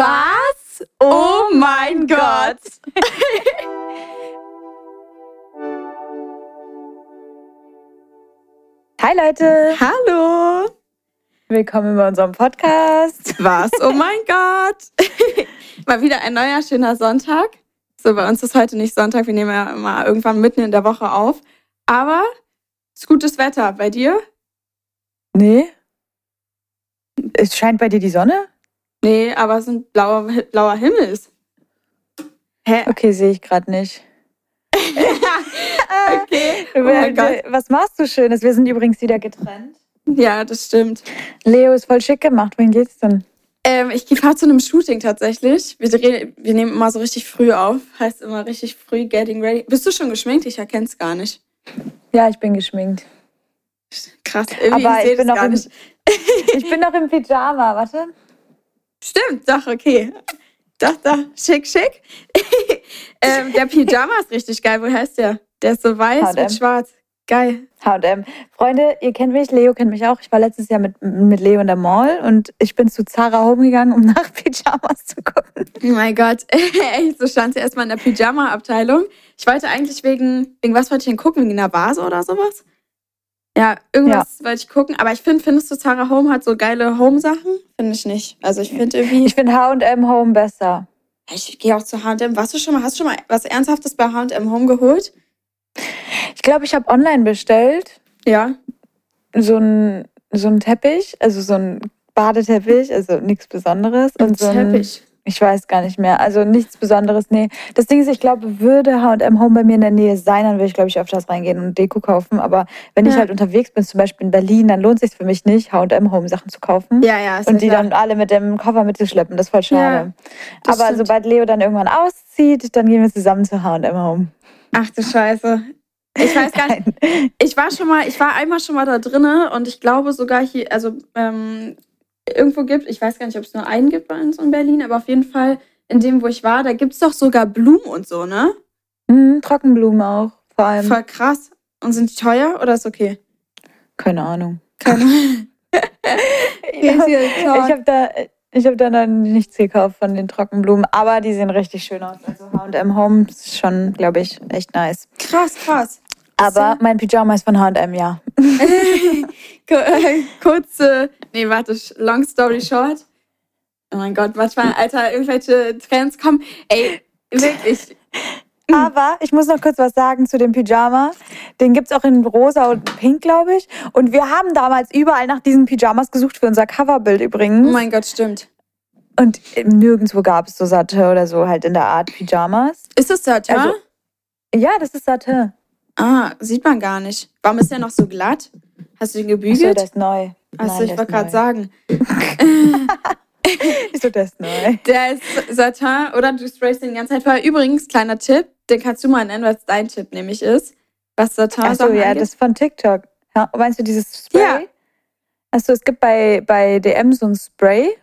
Was? Oh mein Gott. Hi Leute, Hallo. willkommen bei unserem Podcast. Was? Oh mein Gott. Mal wieder ein neuer schöner Sonntag. So, bei uns ist heute nicht Sonntag, wir nehmen ja immer irgendwann mitten in der Woche auf. Aber es ist gutes Wetter. Bei dir? Nee? Es scheint bei dir die Sonne? Nee, aber es ein blauer, blauer Himmel ist. Hä? Okay, sehe ich gerade nicht. Okay. Oh. Was machst du Schönes? Wir sind übrigens wieder getrennt. Ja, das stimmt. Leo ist voll schick gemacht. Wohin geht's denn? Ähm, ich fahre zu einem Shooting tatsächlich. Wir, drehen, wir nehmen immer so richtig früh auf. Heißt immer richtig früh getting ready. Bist du schon geschminkt? Ich erkenne es gar nicht. Ja, ich bin geschminkt. Krass, irgendwie Aber ich ich bin, noch im, ich bin noch im Pyjama. Warte. Stimmt, doch, okay. Doch, doch, schick, schick. ähm, der Pyjama ist richtig geil. Woher ist der? Der ist so weiß H&M. mit schwarz. Geil. H&M. Freunde, ihr kennt mich, Leo kennt mich auch. Ich war letztes Jahr mit, mit Leo in der Mall und ich bin zu Zara Home gegangen, um nach Pyjamas zu gucken. Oh mein Gott. So stand sie erstmal in der Pyjama-Abteilung. Ich wollte eigentlich wegen, wegen was wollte ich denn gucken? Wegen einer Vase oder sowas? Ja, irgendwas wollte ich gucken. Aber ich finde, findest du, Zara Home hat so geile Home-Sachen? Finde ich nicht. Also ich finde irgendwie. Ich finde H&M Home besser. Ich gehe auch zu H&M. Warst du schon mal, hast du schon mal was Ernsthaftes bei H&M Home geholt? Ich glaube, ich habe online bestellt. Ja. so ein, so ein Teppich, also so ein Badeteppich, also nichts Besonderes. Und so ein, Teppich. Ich weiß gar nicht mehr, also nichts Besonderes, nee. Das Ding ist, ich glaube, würde H&M Home bei mir in der Nähe sein, dann würde ich, glaube ich, öfters reingehen und Deko kaufen. Aber wenn ich Ja. halt unterwegs bin, zum Beispiel in Berlin, dann lohnt es sich für mich nicht, H&M Home Sachen zu kaufen. Ja, ja. Und die ja klar. dann alle mit dem Koffer mitzuschleppen, das ist voll schade. das Aber stimmt. sobald Leo dann irgendwann auszieht, dann gehen wir zusammen zu H&M Home. Ach du Scheiße. Ich weiß gar nicht. Ich war schon mal, ich war einmal schon mal da drinne und ich glaube sogar hier, also ähm, irgendwo gibt, ich weiß gar nicht, ob es nur einen gibt bei uns in Berlin, aber auf jeden Fall in dem, wo ich war, da gibt es doch sogar Blumen und so, ne? Mhm, Trockenblumen auch, vor allem. Voll krass. Und sind die teuer oder ist okay? Keine Ahnung. Keine Ja, ich habe da, ich hab da noch nichts gekauft von den Trockenblumen, aber die sehen richtig schön aus. Also H&M Home ist schon, glaube ich, echt nice. Krass, krass. Aber mein Pyjama ist von H&M, ja. Äh, Kurze, nee, warte, long story short. Oh mein Gott, manchmal, Alter, irgendwelche Trends kommen. Ey, wirklich. Aber ich muss noch kurz was sagen zu dem Pyjama. Den gibt's auch in rosa und pink, glaube ich. Und wir haben damals überall nach diesen Pyjamas gesucht für unser Coverbild Oh übrigens. mein Gott, stimmt. Und nirgendwo gab es so Satte oder so halt in der Art Pyjamas. Ist das Satin? Also- Ja, das ist Satte. ah, sieht man gar nicht. Warum ist der noch so glatt? Hast du Achso, gebügelt? der ist neu. Achso, ich wollte ist gerade sagen. Wieso der ist neu? Der ist Satin oder du sprayst den die ganze Zeit vorher. Übrigens, kleiner Tipp, den kannst du mal nennen, was dein Tipp nämlich ist. Was Satin Achso, ja, angeht. das ist von TikTok. Ja, meinst du dieses Spray? Ja. Achso, es gibt bei, bei DM so ein Spray.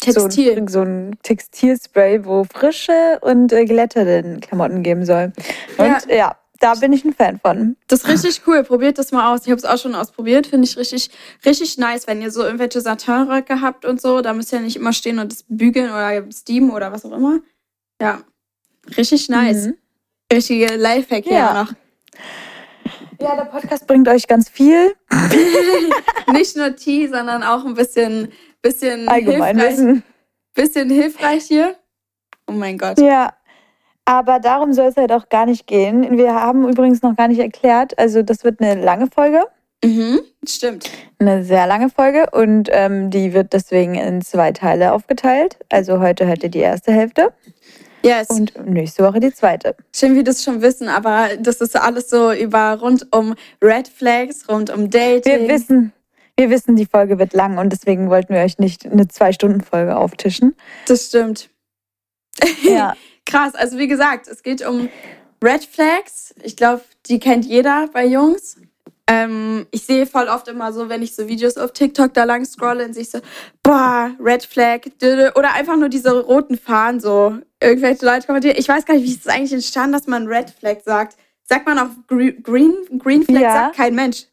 Textil. So ein, so ein Textilspray, wo frische und äh, glätterte Klamotten geben soll. Und ja. Da bin ich ein Fan von. Das ist richtig cool. Probiert das mal aus. Ich habe es auch schon ausprobiert. Finde ich richtig, richtig nice, wenn ihr so irgendwelche Satinröcke habt und so. Da müsst ihr nicht immer stehen und das bügeln oder steamen oder was auch immer. Ja. Richtig nice. Mhm. Richtige Lifehack hier Ja. noch. Ja, der Podcast bringt euch ganz viel. Nicht nur Tee, sondern auch ein bisschen, bisschen, hilfreich, Allgemeinwissen. bisschen hilfreich hier. Oh mein Gott. Ja. Aber darum soll es halt auch gar nicht gehen. Wir haben übrigens noch gar nicht erklärt, also das wird eine lange Folge. Mhm, stimmt. Eine sehr lange Folge und ähm, die wird deswegen in zwei Teile aufgeteilt. Also heute hört ihr die erste Hälfte. Yes. Und nächste Woche die zweite. Schön, wie das schon wissen, aber das ist alles so über rund um Red Flags, rund um Dating. Wir wissen, wir wissen, die Folge wird lang und deswegen wollten wir euch nicht eine Zwei-Stunden-Folge auftischen. Das stimmt. Ja. Krass, also wie gesagt, es geht um Red Flags. Ich glaube, die kennt jeder bei Jungs. Ähm, ich sehe voll oft immer so, wenn ich so Videos auf TikTok da lang scrolle und sich so, boah, Red Flag, oder einfach nur diese roten Fahnen so. Irgendwelche Leute kommentieren. Ich weiß gar nicht, wie ist es eigentlich entstanden, dass man Red Flag sagt. Sagt man auch Green, Green Flag, ja. sagt kein Mensch.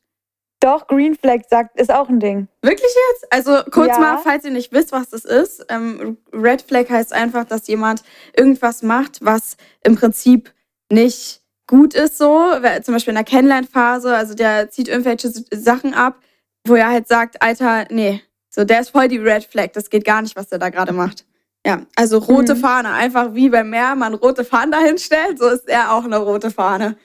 Doch, Green Flag sagt, ist auch ein Ding. Wirklich jetzt? Also kurz ja. mal, falls ihr nicht wisst, was das ist. Ähm, Red Flag heißt einfach, dass jemand irgendwas macht, was im Prinzip nicht gut ist so, zum Beispiel in der Kennenlernphase, also der zieht irgendwelche Sachen ab, wo er halt sagt, Alter, nee, so der ist voll die Red Flag, das geht gar nicht, was der da gerade macht. Ja, also rote mhm. Fahne, einfach wie beim Meer man rote Fahnen dahin stellt, so ist er auch eine rote Fahne.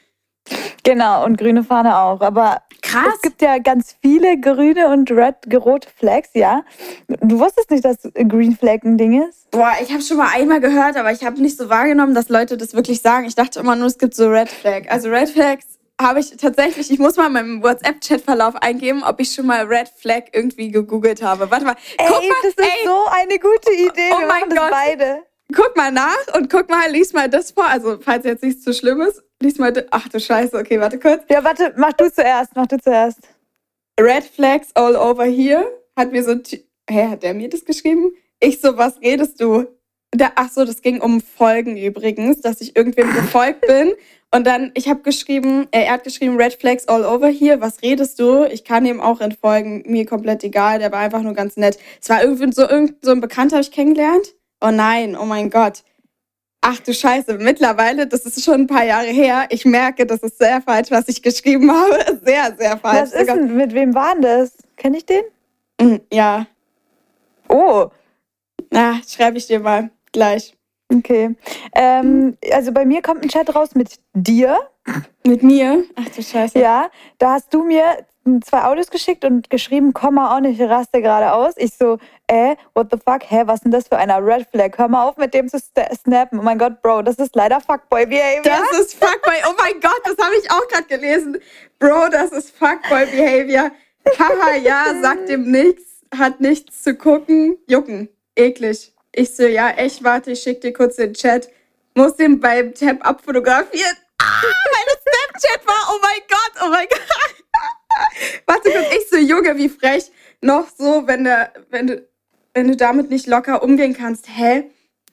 Genau, und grüne Fahne auch. Aber Krass. es gibt ja ganz viele grüne und red, rote Flags, ja. Du wusstest nicht, dass Green Flag ein Ding ist? Boah, ich habe schon mal einmal gehört, aber ich habe nicht so wahrgenommen, dass Leute das wirklich sagen. Ich dachte immer nur, es gibt so Red Flag. Also Red Flags habe ich tatsächlich, ich muss mal in meinem WhatsApp-Chat-Verlauf eingeben, ob ich schon mal Red Flag irgendwie gegoogelt habe. Warte mal. Ey, guck mal, das ist ey. so eine gute Idee. Oh Wir mein Gott. beide. Guck mal nach und guck mal, lies mal das vor. Also, falls jetzt nichts zu schlimm ist, lies mal. Ach du Scheiße, okay, warte kurz. Ja, warte, mach du zuerst, mach du zuerst. Red Flags all over here. Hat mir so. Hä, hat der mir das geschrieben? Ich so, was redest du? Da, ach so, das ging um Folgen übrigens, dass ich irgendwem gefolgt bin. Und dann, ich habe geschrieben, äh, er hat geschrieben, Red Flags all over here, was redest du? Ich kann ihm auch entfolgen, mir komplett egal, der war einfach nur ganz nett. Es war irgendwie so, irgend, so ein Bekannter, habe ich kennengelernt. Oh nein, oh mein Gott. Ach du Scheiße, mittlerweile, das ist schon ein paar Jahre her. Ich merke, das ist sehr falsch, was ich geschrieben habe. Sehr, sehr falsch. Was ist denn, mit wem war denn das? Kenn ich den? Mm, ja. Oh. Na, schreibe ich dir mal gleich. Okay. Ähm, also bei mir kommt ein Chat raus mit dir. Mit mir? Ach du Scheiße. Ja, da hast du mir zwei Audios geschickt und geschrieben, komm mal auch nicht, raste gerade aus. Ich so, äh, what the fuck, hä, was denn das für einer Red Flag? Hör mal auf, mit dem zu snappen. Oh mein Gott, Bro, das ist leider Fuckboy Behavior. Das ist Fuckboy, oh mein Gott, das habe ich auch gerade gelesen. Bro, das ist Fuckboy Behavior. Haha, ja, sagt ihm nichts, hat nichts zu gucken. Jucken, eklig. Ich so, ja, echt, warte, ich schick dir kurz den Chat. Muss den beim Tab abfotografieren. Ah, meine Snapchat war, oh mein Gott, oh mein Gott. Warte kurz, ich so Junge, wie frech. Noch so, wenn, der, wenn, du, wenn du damit nicht locker umgehen kannst. Hä?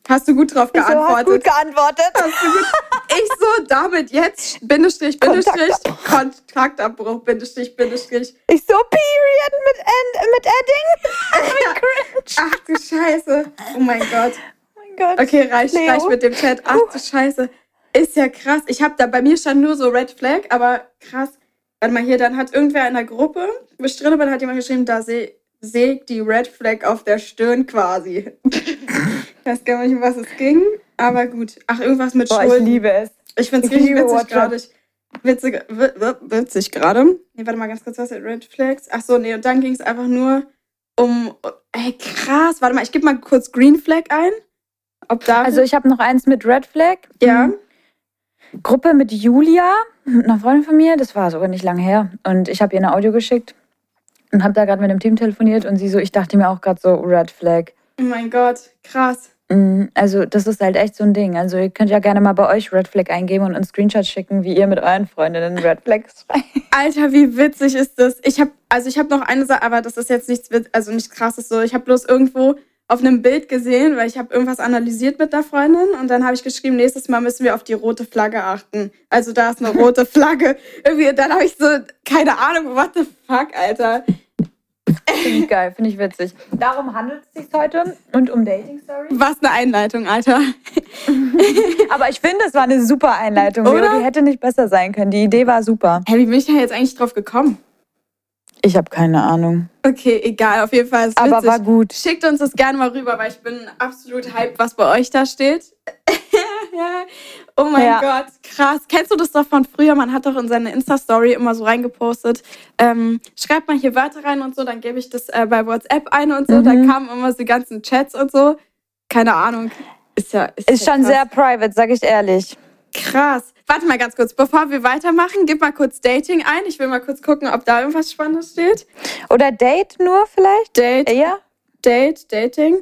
Hast du gut drauf geantwortet? Ich so, gut geantwortet. Hast du gut, ich so, damit jetzt, Bindestrich, Bindestrich, Kontaktabbruch, Bindestrich, Bindestrich. Ich so, Period mit, End, mit Adding. Ach du Scheiße. Oh mein Gott. Oh mein Gott. Okay, reicht, reicht mit dem Chat. Ach du Scheiße. Ist ja krass. Ich hab da, bei mir stand nur so Red Flag, aber krass. Warte mal hier, dann hat irgendwer in der Gruppe, bin, hat jemand geschrieben, da sehe seh die Red Flag auf der Stirn quasi. ich weiß gar nicht, um was es ging, aber gut. Ach, irgendwas mit Boah, Schulden. ich liebe es. Ich finde es richtig witzig gerade. Witzig, witzig gerade. Nee, warte mal ganz kurz, was ist Red Flags? Ach so, nee, und dann ging es einfach nur um, ey, krass, warte mal, ich gebe mal kurz Green Flag ein. Ob da also ich habe noch eins mit Red Flag. Ja. Mhm. Gruppe mit Julia, einer Freundin von mir, das war sogar nicht lange her. Und ich habe ihr eine Audio geschickt und habe da gerade mit dem Team telefoniert und sie so, ich dachte mir auch gerade so, Red Flag. Oh mein Gott, krass. Mm, also das ist halt echt so ein Ding. Also ihr könnt ja gerne mal bei euch Red Flag eingeben und einen Screenshot schicken, wie ihr mit euren Freundinnen Red Flags Alter, wie witzig ist das? Ich habe also ich habe noch eine Sache, aber das ist jetzt nichts also nichts krasses so. Ich habe bloß irgendwo auf einem Bild gesehen, weil ich habe irgendwas analysiert mit der Freundin und dann habe ich geschrieben, nächstes Mal müssen wir auf die rote Flagge achten. Also da ist eine rote Flagge. Irgendwie, dann habe ich so, keine Ahnung, what the fuck, Alter. Finde ich geil, finde ich witzig. Darum handelt es sich heute und um Dating Story. Was eine Einleitung, Alter. Aber ich finde, es war eine super Einleitung. Oder? Die hätte nicht besser sein können. Die Idee war super. Hey, wie bin ich da jetzt eigentlich drauf gekommen? Ich habe keine Ahnung. Okay, egal, auf jeden Fall. Aber war gut. Schickt uns das gerne mal rüber, weil ich bin absolut hyped, was bei euch da steht. oh mein ja. Gott, krass. Kennst du das doch von früher? Man hat doch in seine Insta-Story immer so reingepostet. Ähm, schreibt mal hier Wörter rein und so, dann gebe ich das äh, bei WhatsApp ein und so. Mhm. Dann kamen immer so die ganzen Chats und so. Keine Ahnung. Ist ja. Ist, Ist ja schon krass. sehr private, sag ich ehrlich. krass. Warte mal ganz kurz, bevor wir weitermachen, gib mal kurz Dating ein. Ich will mal kurz gucken, ob da irgendwas Spannendes steht. Oder Date nur vielleicht? Date, Eher? Date, Dating.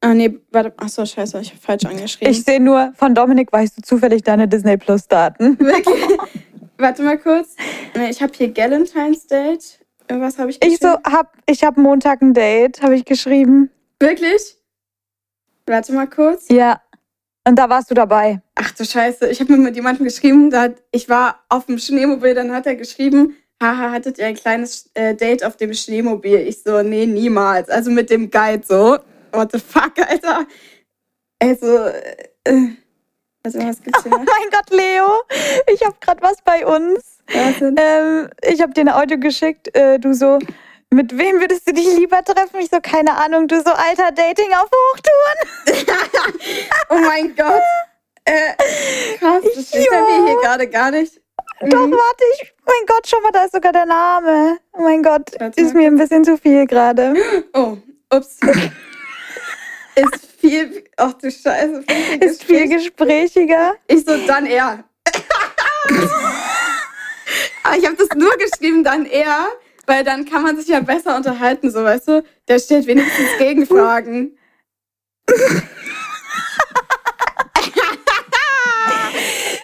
Ah, nee, warte. Achso, scheiße, ich habe falsch angeschrieben. Ich sehe nur, von Dominik weißt du zufällig deine Disney Plus Daten. Wirklich? Warte mal kurz. Nee, Ich habe hier Galentine's Date. Irgendwas habe ich Ich so, hab, ich hab Montag ein Date, habe ich geschrieben. Wirklich? Warte mal kurz. Ja. Und da warst du dabei. Ach du Scheiße, ich habe mir mit jemandem geschrieben, da hat, ich war auf dem Schneemobil, dann hat er geschrieben, haha, hattet ihr ein kleines äh, Date auf dem Schneemobil? Ich so, nee, niemals. Also mit dem Guide so. What the fuck, Alter? Also, äh, also was gibt's hier Oh mein Gott, Leo, ich habe gerade was bei uns. Was? Ähm, ich habe dir ein Audio geschickt. Äh, du so, mit wem würdest du dich lieber treffen? Ich so, keine Ahnung. Du so, alter Dating auf Hochtouren. Oh mein Gott. Äh, krass, das bei mir hier gerade gar nicht. Doch, Mhm. warte, ich, mein Gott, schau mal, da ist sogar der Name. Oh mein Gott, Warte ist mir ein bisschen zu viel gerade. Oh, ups. Ist viel. Ach du Scheiße. Ist viel gesprächiger. Ich so, dann er. Aber ich habe das nur geschrieben, dann er, weil dann kann man sich ja besser unterhalten, so weißt du. Da steht wenigstens Gegenfragen.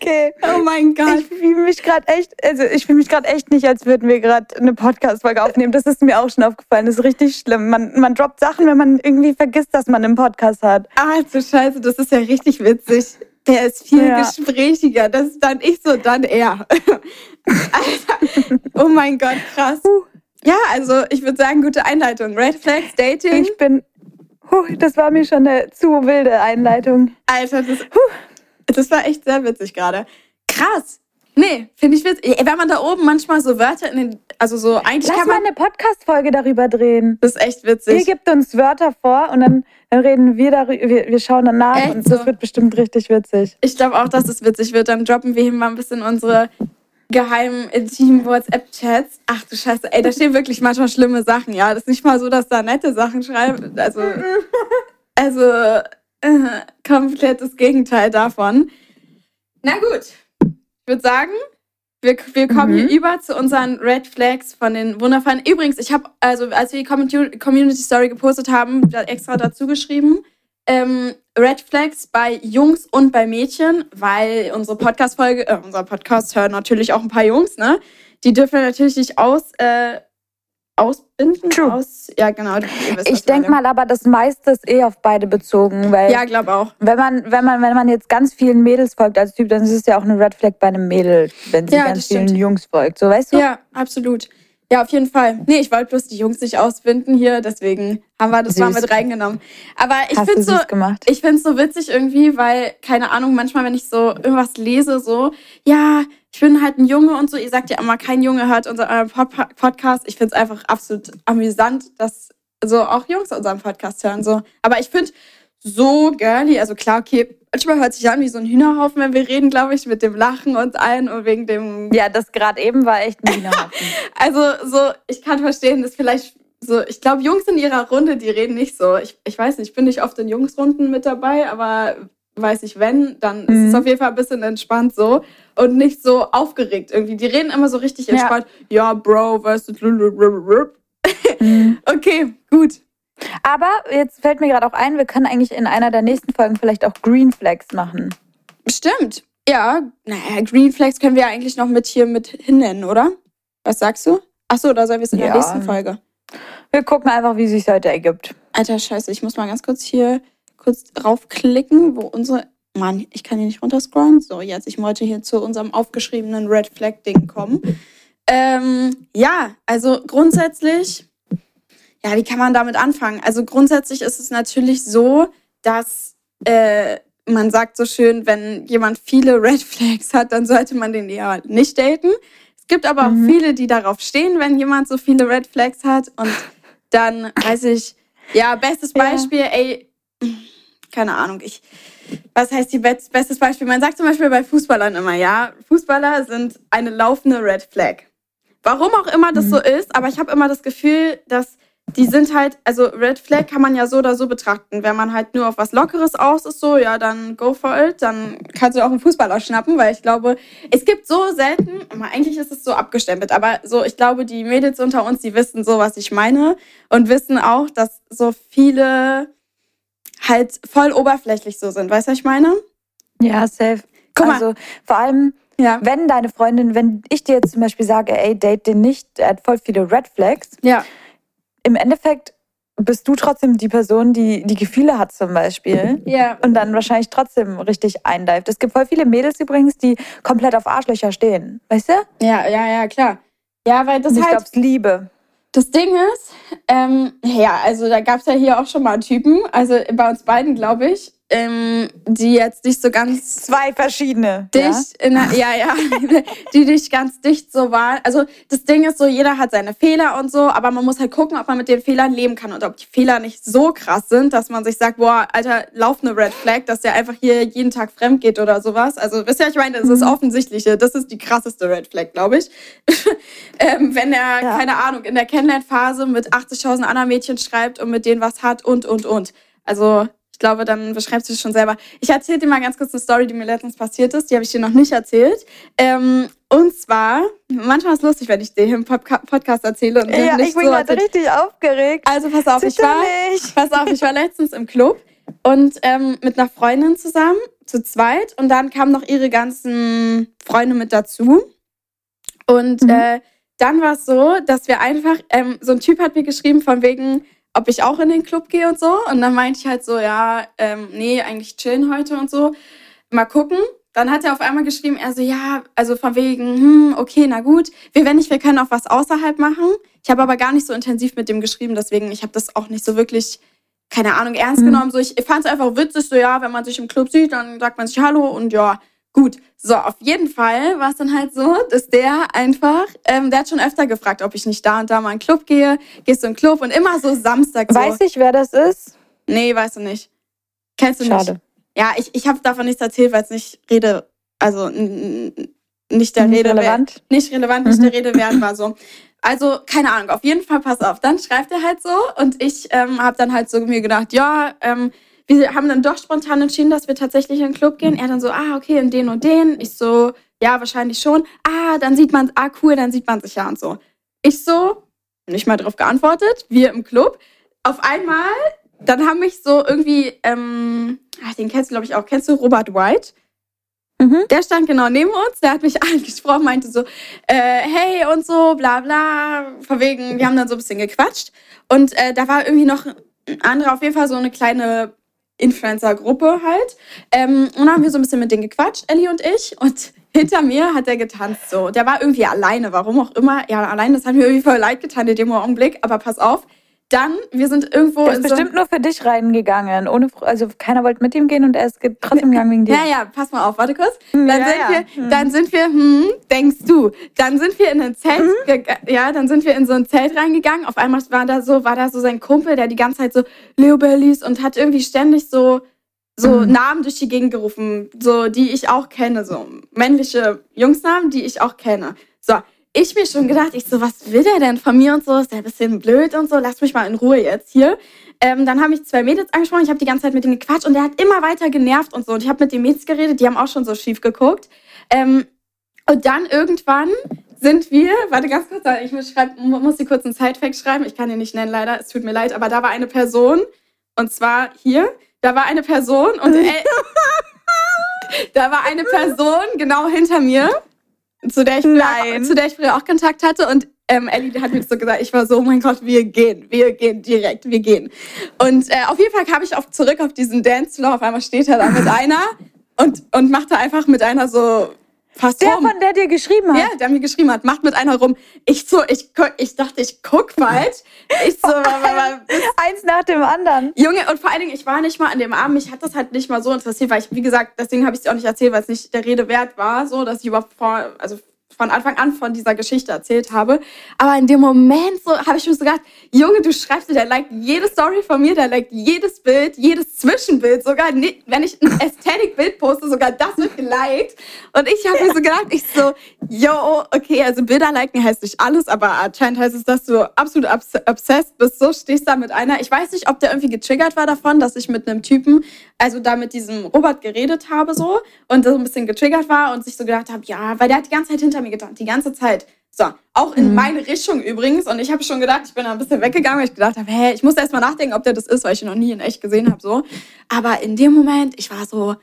Okay. Oh mein Gott. Ich fühle mich gerade echt, also ich fühle mich gerade echt nicht, als würden wir gerade eine Podcast-Folge aufnehmen. Das ist mir auch schon aufgefallen. Das ist richtig schlimm. Man, man droppt Sachen, wenn man irgendwie vergisst, dass man einen Podcast hat. Ah, du Scheiße, das ist ja richtig witzig. Der ist viel Ja. gesprächiger. Das ist dann ich so, dann er. Alter. Oh mein Gott, krass. Ja, also ich würde sagen, gute Einleitung. Red Flags, Dating. Ich bin, huh, das war mir schon eine zu wilde Einleitung. Alter, das, das war echt sehr witzig gerade. Krass. Nee, finde ich witzig. Wenn man da oben manchmal so Wörter in den, also so, eigentlich Lass kann mal man, eine Podcast-Folge darüber drehen. das ist echt Ihr witzig. gebt uns Wörter vor und dann, dann reden wir darüber, wir, wir schauen dann nach Echt und das so? wird bestimmt richtig witzig. Ich glaube auch, dass es witzig wird. Dann droppen wir hier mal ein bisschen unsere geheimen, intimen WhatsApp-Chats. Ach du Scheiße, ey, da stehen wirklich manchmal schlimme Sachen, ja. Das ist nicht mal so, dass da nette Sachen schreiben. Also, also äh, komplettes Gegenteil davon. Na gut, ich würde sagen, wir, wir kommen Mhm. hier über zu unseren Red Flags von den wundervollen. Übrigens, ich habe, also als wir die Community Story gepostet haben, extra dazu geschrieben, ähm, Red Flags bei Jungs und bei Mädchen, weil unsere Podcast-Folge, äh, unser Podcast hören natürlich auch ein paar Jungs, ne? Die dürfen natürlich nicht aus, äh, ausbinden. True. Aus, ja, genau. wisst, Ich denke mal aber, das meiste ist eh auf beide bezogen, weil Ja, glaube auch. wenn man, wenn man, wenn man jetzt ganz vielen Mädels folgt als Typ, dann ist es ja auch eine Red Flag bei einem Mädel, wenn sie Ja, ganz das stimmt. vielen Jungs folgt. So weißt du? Ja, absolut. Ja, auf jeden Fall. Nee, ich wollte bloß die Jungs nicht ausbinden hier, deswegen haben wir das mal Süß. mit reingenommen. Aber ich finde so, gemacht. ich finde es so witzig irgendwie, weil, keine Ahnung, manchmal, wenn ich so irgendwas lese, so, ja, ich bin halt ein Junge und so, ihr sagt ja immer, kein Junge hört unseren Pod Podcast. Ich finde es einfach absolut amüsant, dass so auch Jungs unseren Podcast hören. So. Aber ich finde so girly, also klar, okay, manchmal hört sich an wie so ein Hühnerhaufen, wenn wir reden, glaube ich, mit dem Lachen und allen und wegen dem Ja, das gerade eben war echt ein Hühnerhaufen. also so, ich kann verstehen, dass vielleicht so, ich glaube, Jungs in ihrer Runde, die reden nicht so. Ich, ich weiß nicht, ich bin nicht oft in Jungsrunden mit dabei, aber weiß ich, wenn, dann ist es Mhm. auf jeden Fall ein bisschen entspannt so und nicht so aufgeregt irgendwie. Die reden immer so richtig Ja. entspannt. Ja, Bro, weißt du. Mhm. okay, gut. Aber jetzt fällt mir gerade auch ein, wir können eigentlich in einer der nächsten Folgen vielleicht auch Green Flags machen. Stimmt. Ja, naja, Green Flags können wir eigentlich noch mit hier mit hinnennen, oder? Was sagst du? Achso, da sollen wir es in der Ja. nächsten Folge. Wir gucken einfach, wie sich heute ergibt. Alter Scheiße, ich muss mal ganz kurz hier kurz draufklicken, wo unsere. Mann, ich kann hier nicht runterscrollen. So, jetzt, ich wollte hier zu unserem aufgeschriebenen Red Flag-Ding kommen. Ähm, ja, also grundsätzlich, ja, wie kann man damit anfangen? Also grundsätzlich ist es natürlich so, dass äh, man sagt so schön, wenn jemand viele Red Flags hat, dann sollte man den eher nicht daten. Es gibt aber Mhm. auch viele, die darauf stehen, wenn jemand so viele Red Flags hat. Und dann weiß ich, ja, bestes Ja. Beispiel, ey, keine Ahnung, ich, was heißt die best, bestes Beispiel? Man sagt zum Beispiel bei Fußballern immer, ja, Fußballer sind eine laufende Red Flag. Warum auch immer das Mhm. so ist, aber ich habe immer das Gefühl, dass die sind halt, also Red Flag kann man ja so oder so betrachten. Wenn man halt nur auf was Lockeres aus ist, so, ja, dann go for it. Dann kannst du auch einen Fußballer schnappen, weil ich glaube, es gibt so selten, eigentlich ist es so abgestempelt, aber so, ich glaube, die Mädels unter uns, die wissen so, was ich meine und wissen auch, dass so viele halt voll oberflächlich so sind. Weißt du, was ich meine? Ja, safe. Guck mal. Also vor allem, ja. wenn deine Freundin, wenn ich dir jetzt zum Beispiel sage, ey, date den nicht, er hat voll viele Red Flags. Ja. Im Endeffekt bist du trotzdem die Person, die die Gefühle hat zum Beispiel. Ja. Und dann wahrscheinlich trotzdem richtig eindeift. Es gibt voll viele Mädels übrigens, die komplett auf Arschlöcher stehen. Weißt du? Ja, ja, ja, klar. Ja, weil das ich halt... glaub's Liebe. Das Ding ist, ähm, ja, also da gab es ja hier auch schon mal Typen, also bei uns beiden, glaube ich, ähm, die jetzt nicht so ganz zwei verschiedene dicht ja? in der, ja ja die nicht ganz dicht so waren also das Ding ist so jeder hat seine Fehler und so aber man muss halt gucken ob man mit den Fehlern leben kann und ob die Fehler nicht so krass sind dass man sich sagt boah alter lauf eine Red Flag dass der einfach hier jeden Tag fremd geht oder sowas also wisst ihr ich meine das ist mhm. offensichtliche das ist die krasseste Red Flag glaube ich ähm, wenn er ja. keine Ahnung in der Kennenlernphase mit 80.000 anderen Mädchen schreibt und mit denen was hat und und und also glaube, dann beschreibst du es schon selber. Ich erzähle dir mal ganz kurz eine Story, die mir letztens passiert ist. Die habe ich dir noch nicht erzählt. Ähm, und zwar, manchmal ist es lustig, wenn ich dir im Podcast erzähle. Und ja, ich bin so gerade richtig aufgeregt. Also pass auf, ich war, pass auf, ich war letztens im Club und ähm, mit einer Freundin zusammen, zu zweit. Und dann kamen noch ihre ganzen Freunde mit dazu. Und mhm. äh, dann war es so, dass wir einfach, ähm, so ein Typ hat mir geschrieben von wegen, ob ich auch in den Club gehe und so. Und dann meinte ich halt so, ja, ähm, nee, eigentlich chillen heute und so. Mal gucken. Dann hat er auf einmal geschrieben, er so, ja, also von wegen, hm, okay, na gut. Wir, wenn nicht, wir können auch was außerhalb machen. Ich habe aber gar nicht so intensiv mit dem geschrieben, deswegen, ich habe das auch nicht so wirklich, keine Ahnung, ernst mhm. genommen. So, ich fand es einfach witzig, so, ja, wenn man sich im Club sieht, dann sagt man sich Hallo und ja, Gut, so, auf jeden Fall war es dann halt so, dass der einfach, ähm, der hat schon öfter gefragt, ob ich nicht da und da mal in den Club gehe. Gehst du in den Club und immer so Samstag so. Weiß ich, wer das ist? Nee, weißt du nicht. Kennst du Schade. nicht? Ja, ich, ich habe davon nichts erzählt, weil es nicht Rede, also nicht der nicht Rede relevant. Wert, nicht relevant, nicht der mhm. Rede wert war so. Also, keine Ahnung, auf jeden Fall, pass auf. Dann schreibt er halt so und ich ähm, habe dann halt so mir gedacht, ja, ähm, wir haben dann doch spontan entschieden, dass wir tatsächlich in den Club gehen. Er dann so, ah, okay, in den und den. Ich so, ja, wahrscheinlich schon. Ah, dann sieht man, ah, cool, dann sieht man sich ja und so. Ich so, nicht mal drauf geantwortet, wir im Club. Auf einmal, dann haben mich so irgendwie, ähm, ach, den kennst du, glaube ich, auch. Kennst du Robert White? Mhm. Der stand genau neben uns, der hat mich angesprochen, meinte so, äh, hey und so, bla bla, von wegen, wir haben dann so ein bisschen gequatscht. Und äh, da war irgendwie noch ein anderer, auf jeden Fall so eine kleine Influencer-Gruppe halt. Ähm, und dann haben wir so ein bisschen mit denen gequatscht, Ellie und ich. Und hinter mir hat er getanzt so. Der war irgendwie alleine, warum auch immer. Ja, alleine, das hat mir irgendwie voll leid getan in dem Augenblick. Aber pass auf, dann, wir sind irgendwo. Er ist bestimmt so nur für dich reingegangen. Ohne, also keiner wollte mit ihm gehen und er ist trotzdem gegangen wegen dir. Ja, ja, pass mal auf, warte kurz. Dann ja, sind ja. wir, hm. dann sind wir, hm, denkst du, dann sind wir in ein Zelt, hm? ja, dann sind wir in so ein Zelt reingegangen. Auf einmal war da so, war da so sein Kumpel, der die ganze Zeit so Leo Bellies und hat irgendwie ständig so so mhm. Namen durch die Gegend gerufen, so die ich auch kenne, so männliche Jungsnamen, die ich auch kenne. So, ich mir schon gedacht, ich so, was will der denn von mir und so? Ist der ein bisschen blöd und so? Lass mich mal in Ruhe jetzt hier. Ähm, dann haben mich zwei Mädels angesprochen, ich habe die ganze Zeit mit denen gequatscht und der hat immer weiter genervt und so. Und ich habe mit den Mädels geredet, die haben auch schon so schief geguckt. Ähm, und dann irgendwann sind wir, warte ganz kurz, ich muss, schreib, muss dir kurz einen Sidefact schreiben, ich kann ihn nicht nennen leider, es tut mir leid, aber da war eine Person und zwar hier, da war eine Person und da war eine Person genau hinter mir zu der ich, früher, zu der ich früher auch Kontakt hatte. Und ähm, Ellie hat mir so gesagt, ich war so, oh mein Gott, wir gehen, wir gehen direkt, wir gehen. Und äh, auf jeden Fall kam ich auf, zurück auf diesen Dancefloor. Auf einmal steht er da mit einer und, und macht da einfach mit einer so fast Der, rum. von der dir geschrieben hat? Ja, der mir geschrieben hat, macht mit einer rum. Ich so, ich, ich dachte, ich guck falsch. Ich so, eins nach dem anderen. Junge, und vor allen Dingen, ich war nicht mal an dem Abend, mich hat das halt nicht mal so interessiert, weil ich, wie gesagt, deswegen habe ich es dir auch nicht erzählt, weil es nicht der Rede wert war, so, dass ich überhaupt vor, also von Anfang an von dieser Geschichte erzählt habe. Aber in dem Moment so habe ich mir so gedacht, Junge, du schreibst mir, der liked jede Story von mir, der liked jedes Bild, jedes Zwischenbild, sogar wenn ich ein Ästhetikbild poste, sogar das wird geliked. Und ich habe mir so gedacht, ich so, yo, okay, also Bilder liken heißt nicht alles, aber anscheinend heißt es, dass du absolut obsessed bist. So stehst da mit einer. Ich weiß nicht, ob der irgendwie getriggert war davon, dass ich mit einem Typen, also da mit diesem Robert geredet habe so und so ein bisschen getriggert war und sich so gedacht habe, ja, weil der hat die ganze Zeit hinter mir getan, die ganze Zeit. So, auch in mhm. meine Richtung übrigens. Und ich habe schon gedacht, ich bin da ein bisschen weggegangen, weil ich gedacht habe, hä, ich muss erst mal nachdenken, ob der das ist, weil ich ihn noch nie in echt gesehen habe. So. Aber in dem Moment, ich war so,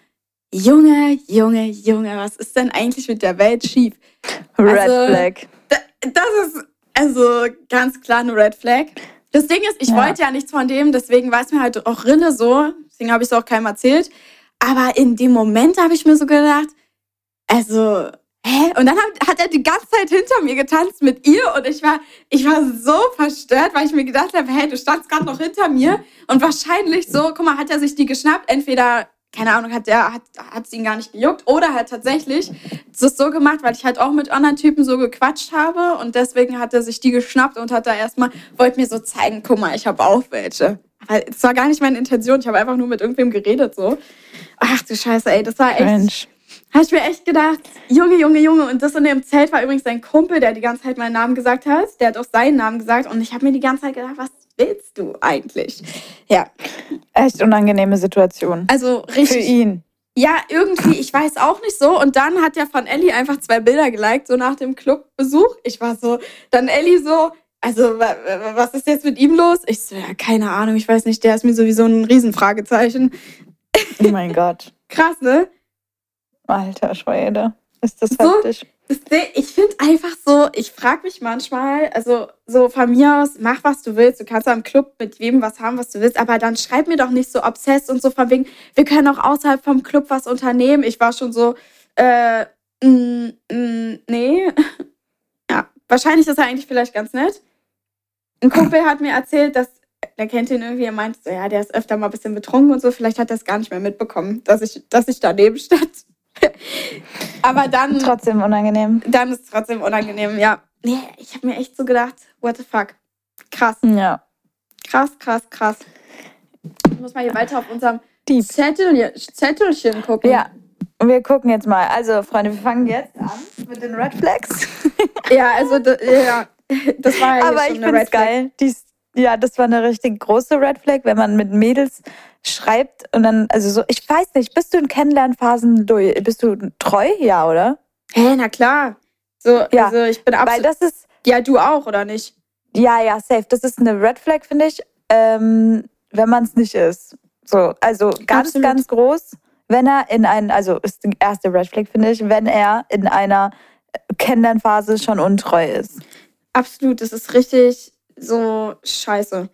Junge, Junge, Junge, was ist denn eigentlich mit der Welt schief? Red also, Flag. Das ist also ganz klar eine Red Flag. Das Ding ist, ich ja. wollte ja nichts von dem, deswegen war es mir halt auch Rille so. Deswegen habe ich es auch keinem erzählt. Aber in dem Moment habe ich mir so gedacht, also, hä? Und dann hat, hat, er die ganze Zeit hinter mir getanzt mit ihr und ich war, ich war so verstört, weil ich mir gedacht habe, hey, du standst gerade noch hinter mir und wahrscheinlich so, guck mal, hat er sich die geschnappt, entweder keine Ahnung, hat der hat hat es ihn gar nicht gejuckt oder hat tatsächlich das so gemacht, weil ich halt auch mit anderen Typen so gequatscht habe und deswegen hat er sich die geschnappt und hat da erstmal wollte mir so zeigen, guck mal, ich habe auch welche. Aber es war gar nicht meine Intention, ich habe einfach nur mit irgendwem geredet so. Ach du Scheiße, ey, das war echt Mensch. Habe ich mir echt gedacht, Junge, Junge, Junge. Und das in dem Zelt war übrigens sein Kumpel, der die ganze Zeit meinen Namen gesagt hat. Der hat auch seinen Namen gesagt. Und ich habe mir die ganze Zeit gedacht, was willst du eigentlich? Ja. Echt unangenehme Situation. Also richtig. Für ihn. Ja, irgendwie, ich weiß auch nicht so. Und dann hat ja von Ellie einfach zwei Bilder geliked, so nach dem Clubbesuch. Ich war so, dann Ellie so, also was ist jetzt mit ihm los? Ich so, ja, keine Ahnung, ich weiß nicht, der ist mir sowieso ein Riesenfragezeichen. Oh mein Gott. Krass, ne? Alter Schwede. Ist das so, heftig. Ich finde einfach so, ich frage mich manchmal, also so von mir aus, mach was du willst, du kannst am Club mit wem was haben, was du willst, aber dann schreib mir doch nicht so obsessed und so von wegen, wir können auch außerhalb vom Club was unternehmen. Ich war schon so, äh, mm, mm, nee. ja, wahrscheinlich ist er eigentlich vielleicht ganz nett. Ein Kumpel hat mir erzählt, dass der kennt ihn irgendwie, er meint so, ja, der ist öfter mal ein bisschen betrunken und so, vielleicht hat er es gar nicht mehr mitbekommen, dass ich, dass ich daneben stand. Aber dann. Trotzdem unangenehm. Dann ist es trotzdem unangenehm, ja. Nee, ich habe mir echt so gedacht, what the fuck. Krass. Ja. Krass, krass, krass. Ich muss mal hier weiter auf unserem Zettel, Zettelchen gucken. Ja. Und wir gucken jetzt mal. Also, Freunde, wir fangen jetzt an mit den Red Flags. ja, also, ja, das war ja Aber ich Flag. geil. Die, ja, das war eine richtig große Red Flag, wenn man mit Mädels schreibt und dann, also so, ich weiß nicht, bist du in Kennenlernphasen, bist du treu? Ja, oder? Hä, hey, na klar. So, ja, also ich bin absolut. Weil das ist. Ja, du auch, oder nicht? Ja, ja, safe. Das ist eine Red Flag, finde ich, ähm, wenn man es nicht ist. So, also ganz, absolut. ganz groß, wenn er in einen, also ist die erste Red Flag, finde ich, wenn er in einer Kennenlernphase schon untreu ist. Absolut, das ist richtig so scheiße.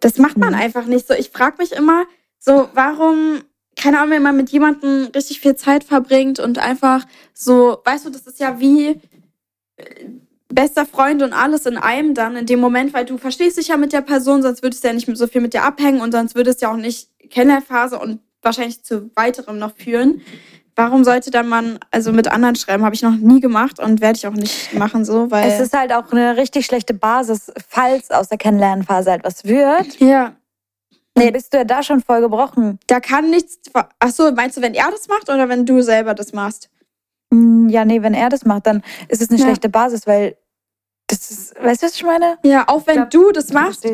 Das macht man mhm. einfach nicht so. Ich frage mich immer, so, warum, keine Ahnung, wenn man mit jemandem richtig viel Zeit verbringt und einfach so, weißt du, das ist ja wie äh, bester Freund und alles in einem dann in dem Moment, weil du verstehst dich ja mit der Person, sonst würdest du ja nicht so viel mit dir abhängen und sonst würdest du ja auch nicht Kennenlernphase und wahrscheinlich zu weiterem noch führen. Warum sollte dann man also mit anderen schreiben? Habe ich noch nie gemacht und werde ich auch nicht machen so, weil es ist halt auch eine richtig schlechte Basis, falls aus der Kennenlernphase etwas wird. Ja. Nee, bist du ja da schon voll gebrochen. Da kann nichts. Ach so, meinst du, wenn er das macht oder wenn du selber das machst? Mm, ja, nee, wenn er das macht, dann ist es eine ja. schlechte Basis, weil das ist, weißt du, was ich meine? Ja, auch wenn glaub, du das machst,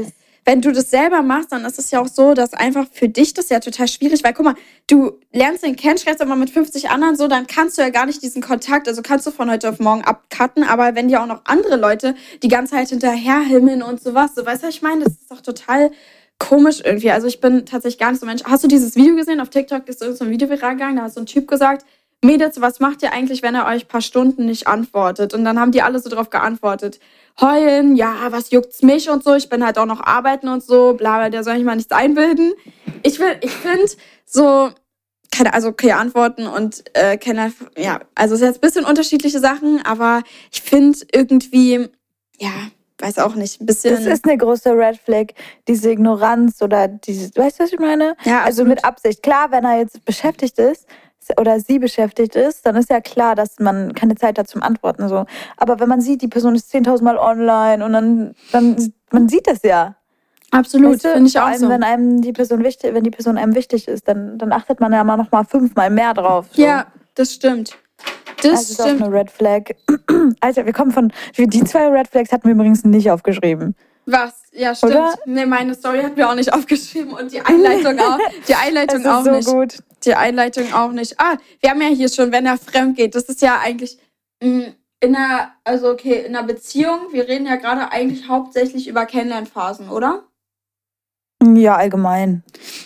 wenn du das selber machst, dann ist es ja auch so, dass einfach für dich das ja total schwierig, weil guck mal, du lernst den kennen, schreibst aber mit 50 anderen so, dann kannst du ja gar nicht diesen Kontakt, also kannst du von heute auf morgen abcutten, aber wenn dir auch noch andere Leute die ganze Zeit hinterher himmeln und sowas, so weißt du, ich meine, das ist doch total komisch irgendwie. Also ich bin tatsächlich gar nicht so Mensch. Hast du dieses Video gesehen? Auf TikTok ist so ein Video viral da hat so ein Typ gesagt, Mädels, was macht ihr eigentlich, wenn er euch ein paar Stunden nicht antwortet? Und dann haben die alle so drauf geantwortet. Heulen, ja, was juckt's mich und so, ich bin halt auch noch arbeiten und so, bla, bla, der soll ich mal nichts einbilden. Ich will, ich finde so, keine, also okay, Antworten und äh, keine, ja, also es ist jetzt ein bisschen unterschiedliche Sachen, aber ich finde irgendwie, ja, weiß auch nicht, ein bisschen. Das ist eine große Red Flag, diese Ignoranz oder diese, weißt du, was ich meine? Ja, also mit Absicht. Klar, wenn er jetzt beschäftigt ist, oder sie beschäftigt ist, dann ist ja klar, dass man keine Zeit hat zum Antworten. So. Aber wenn man sieht, die Person ist 10.000 Mal online und dann, dann man sieht das ja. Absolut, Weißt du, finde ich auch allem, so. wenn einem die Person wichtig, wenn die Person einem wichtig ist, dann, dann achtet man ja mal noch mal fünfmal mehr drauf. So. Ja, das stimmt. Das Das ist auch stimmt. eine Red Flag. Alter, wir kommen von. Die zwei Red Flags hatten wir übrigens nicht aufgeschrieben. Was? Ja, stimmt. Oder? Nee, meine Story hat mir auch nicht aufgeschrieben und die Einleitung auch. Die Einleitung auch so nicht. gut. Die Einleitung auch nicht. Ah, wir haben ja hier schon, wenn er fremd geht. Das ist ja eigentlich mh, in einer, also okay, in einer Beziehung. Wir reden ja gerade eigentlich hauptsächlich über Kennenlernphasen, oder? Ja, allgemein.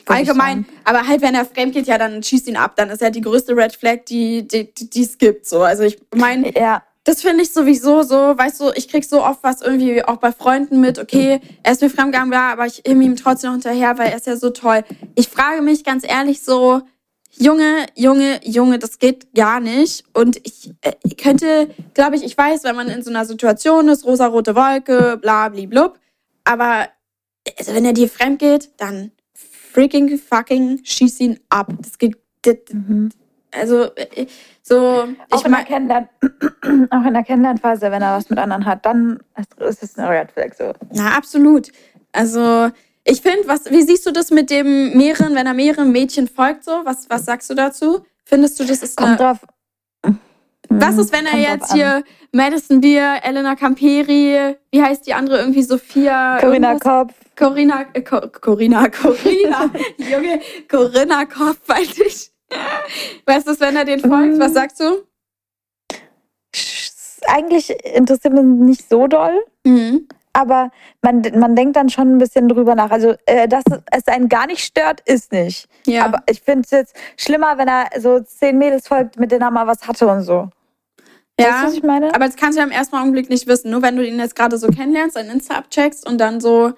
Allgemein. Aber halt, wenn er fremd geht, ja, dann schießt ihn ab. Dann ist ja die größte Red Flag, die die die- die es gibt. So, also ich meine, Ja, das finde ich sowieso so, weißt du, ich krieg so oft was irgendwie auch bei Freunden mit, okay, er ist mir fremdgegangen, ja, aber ich him ihm trotzdem noch hinterher, weil er ist ja so toll. Ich frage mich ganz ehrlich so, Junge, Junge, Junge, das geht gar nicht. Und ich äh, könnte, glaube ich, ich weiß, wenn man in so einer Situation ist, rosarote Wolke, bla, blub, aber also wenn er dir fremd geht, dann freaking fucking schieß ihn ab. Das geht, das, Mhm. also äh, so, auch, ich in der Kennenlern auch in der Kennenlernphase, wenn er was mit anderen hat, dann ist es eine Red Flag so. Ja, absolut. Also, ich finde, was, wie siehst du das mit dem mehreren, wenn er mehreren Mädchen folgt, so? Was, was sagst du dazu? Findest du, das ist Kommt eine. drauf. Was ist, wenn er jetzt hier Madison Beer, Elena Camperi, wie heißt die andere irgendwie, Sophia? Corinna irgendwas? Kopf. Corinna, äh, Co Corinna, Corinna, Junge, Corinna Kopf, weiß ich. Was ist, wenn er den folgt? Was sagst du? Eigentlich interessiert mich nicht so doll. Mhm. Aber man, man denkt dann schon ein bisschen drüber nach. Also, äh, dass es einen gar nicht stört, ist nicht. Ja. Aber ich finde es jetzt schlimmer, wenn er so zehn Mädels folgt, mit denen er mal was hatte und so. Weißt ja. du, was ich meine? Aber das kannst du ja im ersten Augenblick nicht wissen. Nur wenn du ihn jetzt gerade so kennenlernst, dein Insta abcheckst und dann so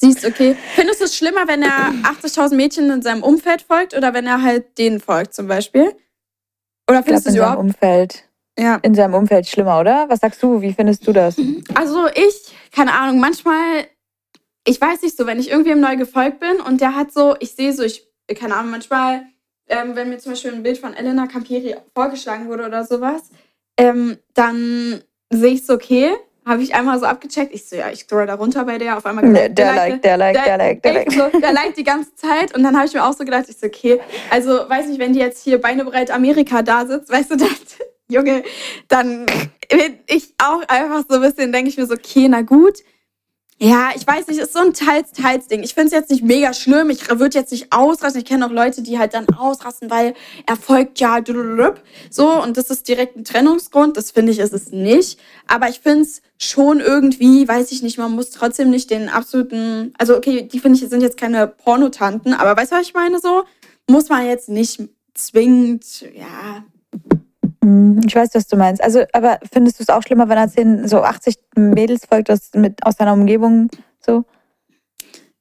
siehst, okay. Findest du es schlimmer, wenn er 80.000 Mädchen in seinem Umfeld folgt oder wenn er halt denen folgt zum Beispiel? Oder findest du es überhaupt? Umfeld. Ja. In seinem Umfeld schlimmer, oder? Was sagst du? Wie findest du das? Also ich, keine Ahnung, manchmal, ich weiß nicht so, wenn ich irgendwem neu gefolgt bin und der hat so, ich sehe so, ich, keine Ahnung, manchmal, ähm, wenn mir zum Beispiel ein Bild von Elena Camperi vorgeschlagen wurde oder sowas, ähm, dann sehe ich so, okay, habe ich einmal so abgecheckt. Ich so, ja, ich scroll da runter bei der, auf einmal Der, der liked- like, der like, der like, der echt like. so, der liked die ganze Zeit und dann habe ich mir auch so gedacht, ich so, okay, also weiß nicht, wenn die jetzt hier beinebreit Amerika da sitzt, weißt du, das, Junge, dann bin ich auch einfach so ein bisschen, denke ich mir so, okay, na gut. Ja, ich weiß nicht, ist so ein Teils-Teils-Ding. Ich finde es jetzt nicht mega schlimm. Ich würde jetzt nicht ausrasten. Ich kenne auch Leute, die halt dann ausrasten, weil er folgt ja so und das ist direkt ein Trennungsgrund. Das finde ich ist es nicht. Aber ich finde es schon irgendwie, weiß ich nicht, man muss trotzdem nicht den absoluten, also okay, die finde ich sind jetzt keine Pornotanten, aber weißt du, was ich meine so? Muss man jetzt nicht zwingend, ja, Ich weiß, was du meinst. Also, aber findest du es auch schlimmer, wenn er zehn, so 80 Mädels folgt aus, mit, aus deiner Umgebung? So?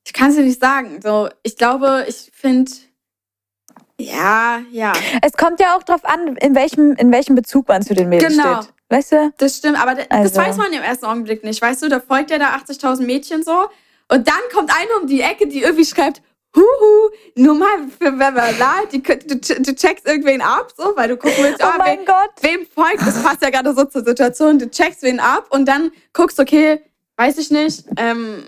Ich kann es dir nicht sagen. So, ich glaube, ich finde, ja, ja, Es kommt ja auch drauf an, in welchem, in welchem Bezug man zu den Mädels Genau. steht. Weißt du? das stimmt. Aber das Also. weiß man im ersten Augenblick nicht. Weißt du, da folgt ja da 80.000 Mädchen so. Und dann kommt eine um die Ecke, die irgendwie schreibt, Huhu, nur mal für Bla, die, du, du checkst irgendwen ab, so, weil du gucken willst, Oh ah, mein wen, Gott. wem folgt, das passt ja gerade so zur Situation, du checkst wen ab und dann guckst, okay, weiß ich nicht, ähm,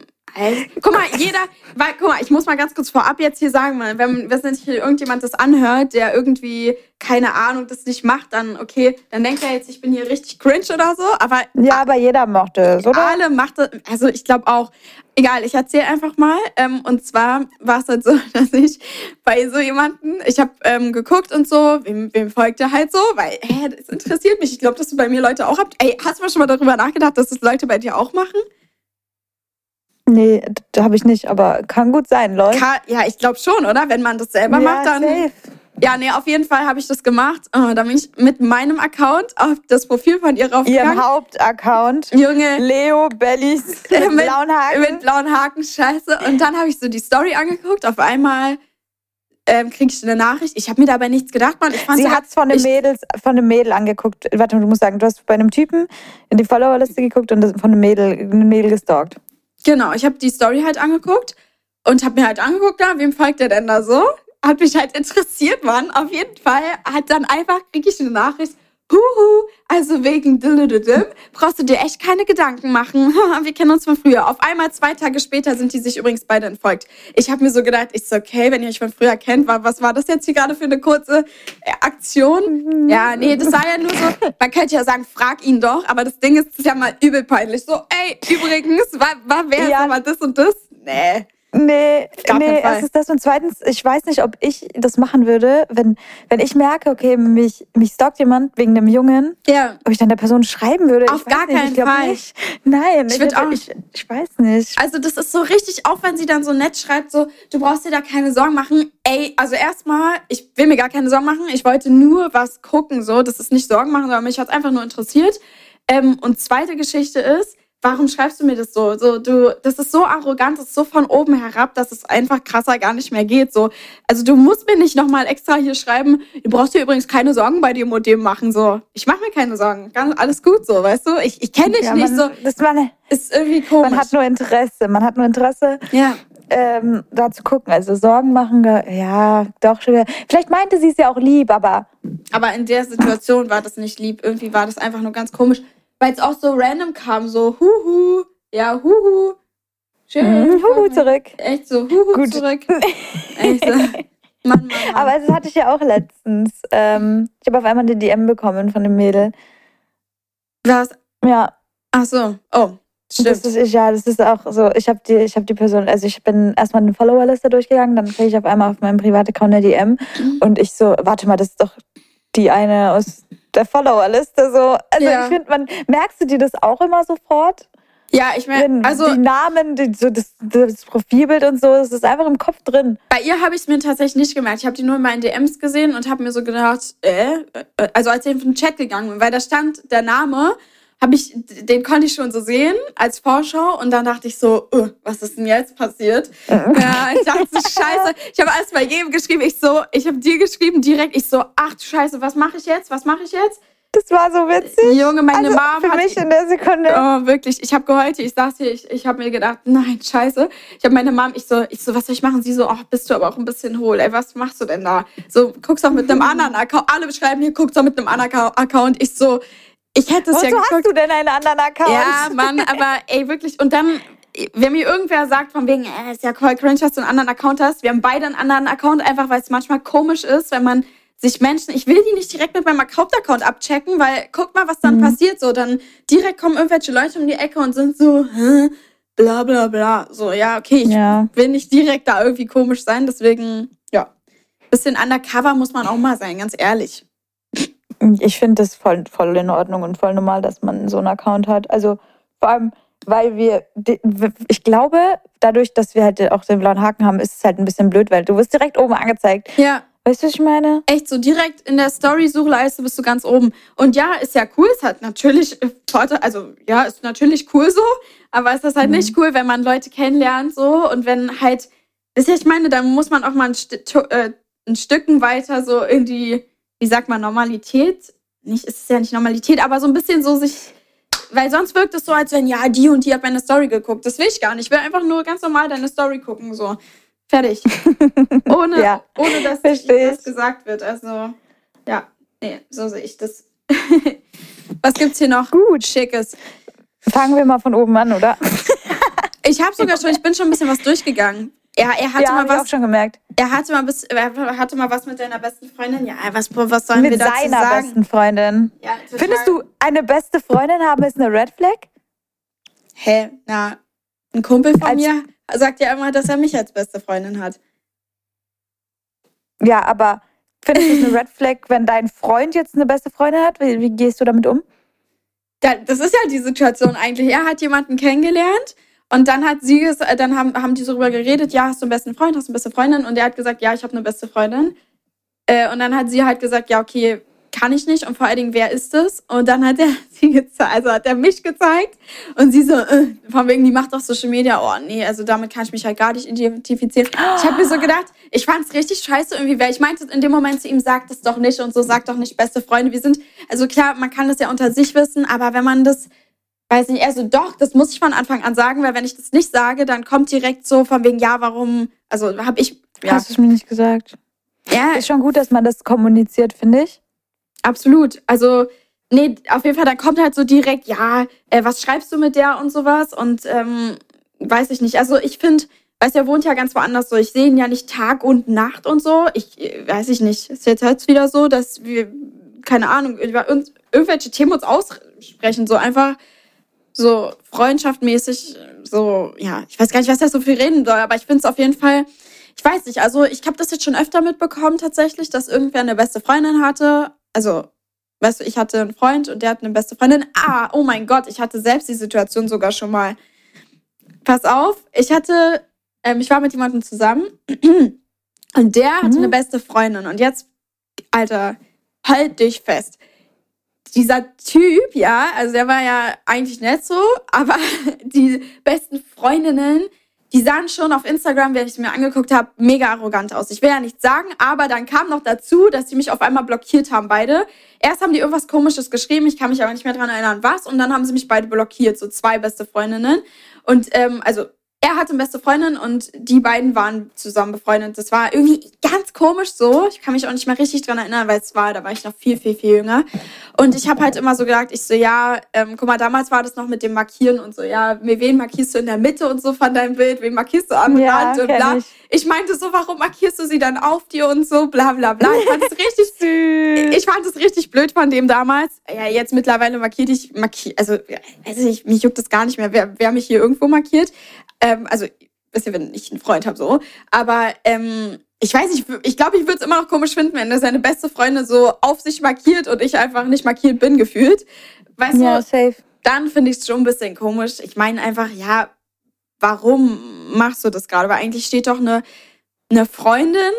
guck mal, jeder, weil, guck mal, ich muss mal ganz kurz vorab jetzt hier sagen, wenn, wenn hier irgendjemand das anhört, der irgendwie, keine Ahnung, das nicht macht, dann, okay, dann denkt er jetzt, ich bin hier richtig cringe oder so, aber Ja, aber jeder mochte es, oder? alle macht das, also ich glaube auch, egal, ich erzähle einfach mal. Ähm, und zwar war es halt so, dass ich bei so jemanden, ich habe ähm, geguckt und so, wem, wem folgt er halt so, weil, hä, das interessiert mich. Ich glaube, dass du bei mir Leute auch habt. Ey, hast du mal schon mal darüber nachgedacht, dass das Leute bei dir auch machen? Nee, da habe ich nicht, aber kann gut sein, Leute. Ja, ich glaube schon, oder? Wenn man das selber macht, dann. safe. Ja, nee, auf jeden Fall habe ich das gemacht. Oh, da bin ich mit meinem Account auf das Profil von ihr raufgegangen. Ihrem Hauptaccount. Junge, Leo Bellis mit, Mit- blauen Haken. mit blauen Haken, scheiße. Und dann habe ich so die Story angeguckt. Auf einmal ähm, kriege ich eine Nachricht. Ich habe mir dabei nichts gedacht, Mann. Ich fand Sie hat es von einem ich- Mädels, von einem Mädel angeguckt. Warte, du musst sagen, du hast bei einem Typen in die Followerliste geguckt und von einem Mädel, einem Mädel gestalkt. Genau, ich habe die Story halt angeguckt und habe mir halt angeguckt, da, wem folgt der denn da so? hat mich halt interessiert, Mann. Auf jeden Fall hat dann einfach, kriege ich eine Nachricht, Huhu, also wegen Dillididim brauchst du dir echt keine Gedanken machen. Wir kennen uns von früher. Auf einmal zwei Tage später sind die sich übrigens beide entfolgt. Ich habe mir so gedacht, ich so, okay, wenn ihr euch von früher kennt, was war das jetzt hier gerade für eine kurze äh, Aktion? Ja, nee, das war ja nur so, man könnte ja sagen, frag ihn doch, aber das Ding ist, das ist ja mal übel peinlich. So, ey, übrigens, war, war wer ja. mal das und das? Nee. Nee, nee, erstens das und zweitens, ich weiß nicht, ob ich das machen würde, wenn, wenn ich merke, okay, mich, mich stalkt jemand wegen dem Jungen, ja. ob ich dann der Person schreiben würde. Auf gar nicht, keinen Fall. Nicht. Nein, ich, ich, auch, ich, ich weiß nicht. Also das ist so richtig, auch wenn sie dann so nett schreibt, so, du brauchst dir da keine Sorgen machen. Ey, also erstmal, ich will mir gar keine Sorgen machen. Ich wollte nur was gucken, so. Das ist nicht Sorgen machen, sondern mich hat einfach nur interessiert. Ähm, und zweite Geschichte ist, warum schreibst du mir das so? So, du, das ist so arrogant, das ist so von oben herab, dass es einfach krasser gar nicht mehr geht. So, also du musst mir nicht nochmal extra hier schreiben, du brauchst dir übrigens keine Sorgen bei dem und dem machen. So, ich mache mir keine Sorgen. Ganz, alles gut so, weißt du? Ich, ich kenne dich ja, nicht man, so. Das man, ist irgendwie komisch. Man hat nur Interesse. Man hat nur Interesse. Ja. Ähm, da zu gucken. Also Sorgen machen, ja, doch schon. Vielleicht meinte sie es ja auch lieb, aber. Aber in der Situation war das nicht lieb. Irgendwie war das einfach nur ganz komisch weil es auch so random kam, so huhu, ja, huhu. Schön. Mhm, huhu zurück. Echt so, huhu Gut. zurück. Echt so. Mann, Mann, Mann. Aber das hatte ich ja auch letztens. Ähm, ich habe auf einmal eine DM bekommen von dem Mädel. Was? Ja. Ach so. Oh. Stimmt. Das ist, ja, das ist auch so. Ich habe die, ich habe die Person, also ich bin erstmal eine Followerliste durchgegangen, dann kriege ich auf einmal auf meinem Privataccount eine DM mhm. und ich so, warte mal, das ist doch die eine aus der Followerliste so. Also ja. ich finde, man merkst du dir das auch immer sofort? Ja, ich meine, also die Namen, die, so das, das, Profilbild und so, das ist einfach im Kopf drin. Bei ihr habe ich es mir tatsächlich nicht gemerkt. Ich habe die nur in meinen DMs gesehen und habe mir so gedacht, äh, also als ich in den Chat gegangen bin, weil da stand der Name, habe ich, den konnte ich schon so sehen als Vorschau und dann dachte ich so, uh, was ist denn jetzt passiert? ja, ich dachte scheiße. Ich habe alles bei jedem geschrieben. Ich so, ich habe dir geschrieben direkt. Ich so, ach du Scheiße, was mache ich jetzt? Was mache ich jetzt? Das war so witzig. Junge, meine also Mom für hat mich in der Sekunde. Oh, wirklich. Ich habe geheult. Ich saß hier, ich, ich habe mir gedacht, nein, scheiße. Ich habe meine Mom, ich so, ich so, was soll ich machen? Sie so, ach, bist du aber auch ein bisschen hohl. Ey, was machst du denn da? So, guckst doch mit einem anderen Account. Alle beschreiben hier, guckst doch mit einem anderen Account. Ich so, ich hätte es ja geguckt. hast du denn einen anderen Account? Ja, Mann, aber ey, wirklich. Und dann, wenn mir irgendwer sagt, von wegen, äh, ist ja voll cringe, dass du einen anderen Account hast. Wir haben beide einen anderen Account, einfach weil es manchmal komisch ist, wenn man sich Menschen, ich will die nicht direkt mit meinem Hauptaccount abchecken, weil guck mal, was dann mhm. passiert. So, dann direkt kommen irgendwelche Leute um die Ecke und sind so, Hä? bla bla bla. So, ja, okay, ich ja. will nicht direkt da irgendwie komisch sein, deswegen, ja. Bisschen undercover muss man auch mal sein, ganz ehrlich. Ich finde das voll, voll in Ordnung und voll normal, dass man so einen Account hat. Also vor allem, weil wir, ich glaube, dadurch, dass wir halt auch den blauen Haken haben, ist es halt ein bisschen blöd, weil du wirst direkt oben angezeigt. Ja. Weißt du, was ich meine? Echt so direkt in der Story-Suchleiste bist du ganz oben. Und ja, ist ja cool. Es hat natürlich Vorteile, also ja, ist natürlich cool so, aber ist das halt mhm. nicht cool, wenn man Leute kennenlernt so und wenn halt, ist ja, ich meine, da muss man auch mal ein, St äh, ein Stücken weiter so in die wie sagt man, Normalität, nicht, ist es ja nicht Normalität, aber so ein bisschen so sich, weil sonst wirkt es so, als wenn, ja, die und die hat meine Story geguckt. Das will ich gar nicht. Ich will einfach nur ganz normal deine Story gucken, so. Fertig. Ohne, ja, ohne dass das gesagt wird. Also, ja, nee, so sehe ich das. was gibt's hier noch? Gut. Schickes. Fangen wir mal von oben an, oder? ich habe sogar schon, ich bin schon ein bisschen was durchgegangen. Ja, er hatte ja, mal was. auch schon gemerkt. Er hatte mal, bis, er hatte mal was mit seiner besten Freundin. Ja, was, was sollen mit wir dazu sagen? Mit seiner besten Freundin. Ja, Findest du, eine beste Freundin haben ist eine Red Flag? Hä? Na, ein Kumpel von als mir sagt ja immer, dass er mich als beste Freundin hat. Ja, aber findest du es eine Red Flag, wenn dein Freund jetzt eine beste Freundin hat? Wie, wie gehst du damit um? das ist ja die Situation eigentlich. Er hat jemanden kennengelernt und dann hat sie, dann haben, haben die so darüber geredet, ja, hast du einen besten Freund, hast du eine beste Freundin? Und er hat gesagt, ja, ich habe eine beste Freundin. Äh, und dann hat sie halt gesagt, ja, okay, kann ich nicht. Und vor allen Dingen, wer ist es? Und dann hat er sie also hat er mich gezeigt. Und sie so, äh, von wegen, die macht doch Social Media. Oh, nee, also damit kann ich mich halt gar nicht identifizieren. Ich habe mir so gedacht, ich fand es richtig scheiße irgendwie, weil ich meinte in dem Moment zu ihm, sagt es doch nicht und so, sagt doch nicht beste Freunde. Wir sind, also klar, man kann das ja unter sich wissen, aber wenn man das weiß nicht, er so, doch, das muss ich von Anfang an sagen, weil wenn ich das nicht sage, dann kommt direkt so von wegen, ja, warum, also habe ich, ja. Hast du es mir nicht gesagt? ja. ist schon gut, dass man das kommuniziert, finde ich. Absolut. Also, nee, auf jeden Fall, da kommt halt so direkt, ja, äh, was schreibst du mit der und sowas und ähm, weiß ich nicht. Also ich finde, weißt du, er wohnt ja ganz woanders so. Ich sehe ihn ja nicht Tag und Nacht und so. Ich weiß ich nicht. Ist jetzt halt wieder so, dass wir, keine Ahnung, über irgendwelche Themen uns aussprechen. So einfach so freundschaftmäßig, so, ja, ich weiß gar nicht, was er so viel reden soll, aber ich finde es auf jeden Fall, ich weiß nicht, also ich habe das jetzt schon öfter mitbekommen tatsächlich, dass irgendwer eine beste Freundin hatte. Also, weißt du, ich hatte einen Freund und der hat eine beste Freundin. Ah, oh mein Gott, ich hatte selbst die Situation sogar schon mal. Pass auf, ich hatte, ähm, ich war mit jemandem zusammen und der hatte mhm. eine beste Freundin. Und jetzt, Alter, halt dich fest dieser Typ, ja, also der war ja eigentlich nicht so, aber die besten Freundinnen, die sahen schon auf Instagram, wenn ich mir angeguckt habe, mega arrogant aus. Ich will ja nichts sagen, aber dann kam noch dazu, dass sie mich auf einmal blockiert haben, beide. Erst haben die irgendwas Komisches geschrieben, ich kann mich aber nicht mehr dran erinnern, was. Und dann haben sie mich beide blockiert, so zwei beste Freundinnen. Und ähm, also er hatte eine beste Freundin und die beiden waren zusammen befreundet. Das war irgendwie ganz komisch so. Ich kann mich auch nicht mehr richtig dran erinnern, weil es war, da war ich noch viel, viel, viel jünger. Und ich habe halt immer so gedacht, ich so, ja, ähm, guck mal, damals war das noch mit dem Markieren und so, ja, wen markierst du in der Mitte und so von deinem Bild, wen markierst du am ja, Rand und bla. Ich. ich. meinte so, warum markierst du sie dann auf dir und so, bla bla bla. Ich fand es richtig süß. Ich fand es richtig blöd von dem damals. Ja, jetzt mittlerweile markiert ich, markier, also, weiß ich, mich juckt das gar nicht mehr, wer, wer mich hier irgendwo markiert. Ähm, also, wisst ihr, wenn ich einen Freund habe, so. Aber ähm, ich weiß nicht, ich glaube, ich würde es immer noch komisch finden, wenn er seine beste Freundin so auf sich markiert und ich einfach nicht markiert bin, gefühlt. Weißt ja, du? Safe. Dann finde ich es schon ein bisschen komisch. Ich meine einfach, ja, warum machst du das gerade? Weil eigentlich steht doch eine, eine Freundin.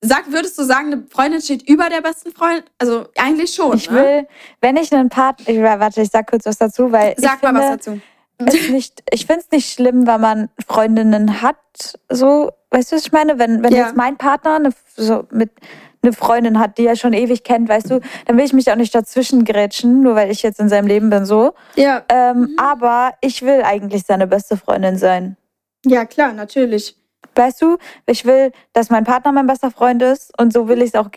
Sag, würdest du sagen, eine Freundin steht über der besten Freundin? Also eigentlich schon. Ich ne? will, wenn ich einen Part, ich, warte, ich sag kurz was dazu, weil. Sag mal finde, was dazu ist nicht, ich finde es nicht schlimm, wenn man Freundinnen hat, so, weißt du, was ich meine? Wenn, wenn ja. jetzt mein Partner eine, so mit eine Freundin hat, die er schon ewig kennt, weißt du, dann will ich mich auch nicht dazwischen grätschen, nur weil ich jetzt in seinem Leben bin, so. Ja. Ähm, mhm. Aber ich will eigentlich seine beste Freundin sein. Ja, klar, natürlich. Weißt du, ich will, dass mein Partner mein bester Freund ist und so will ich es auch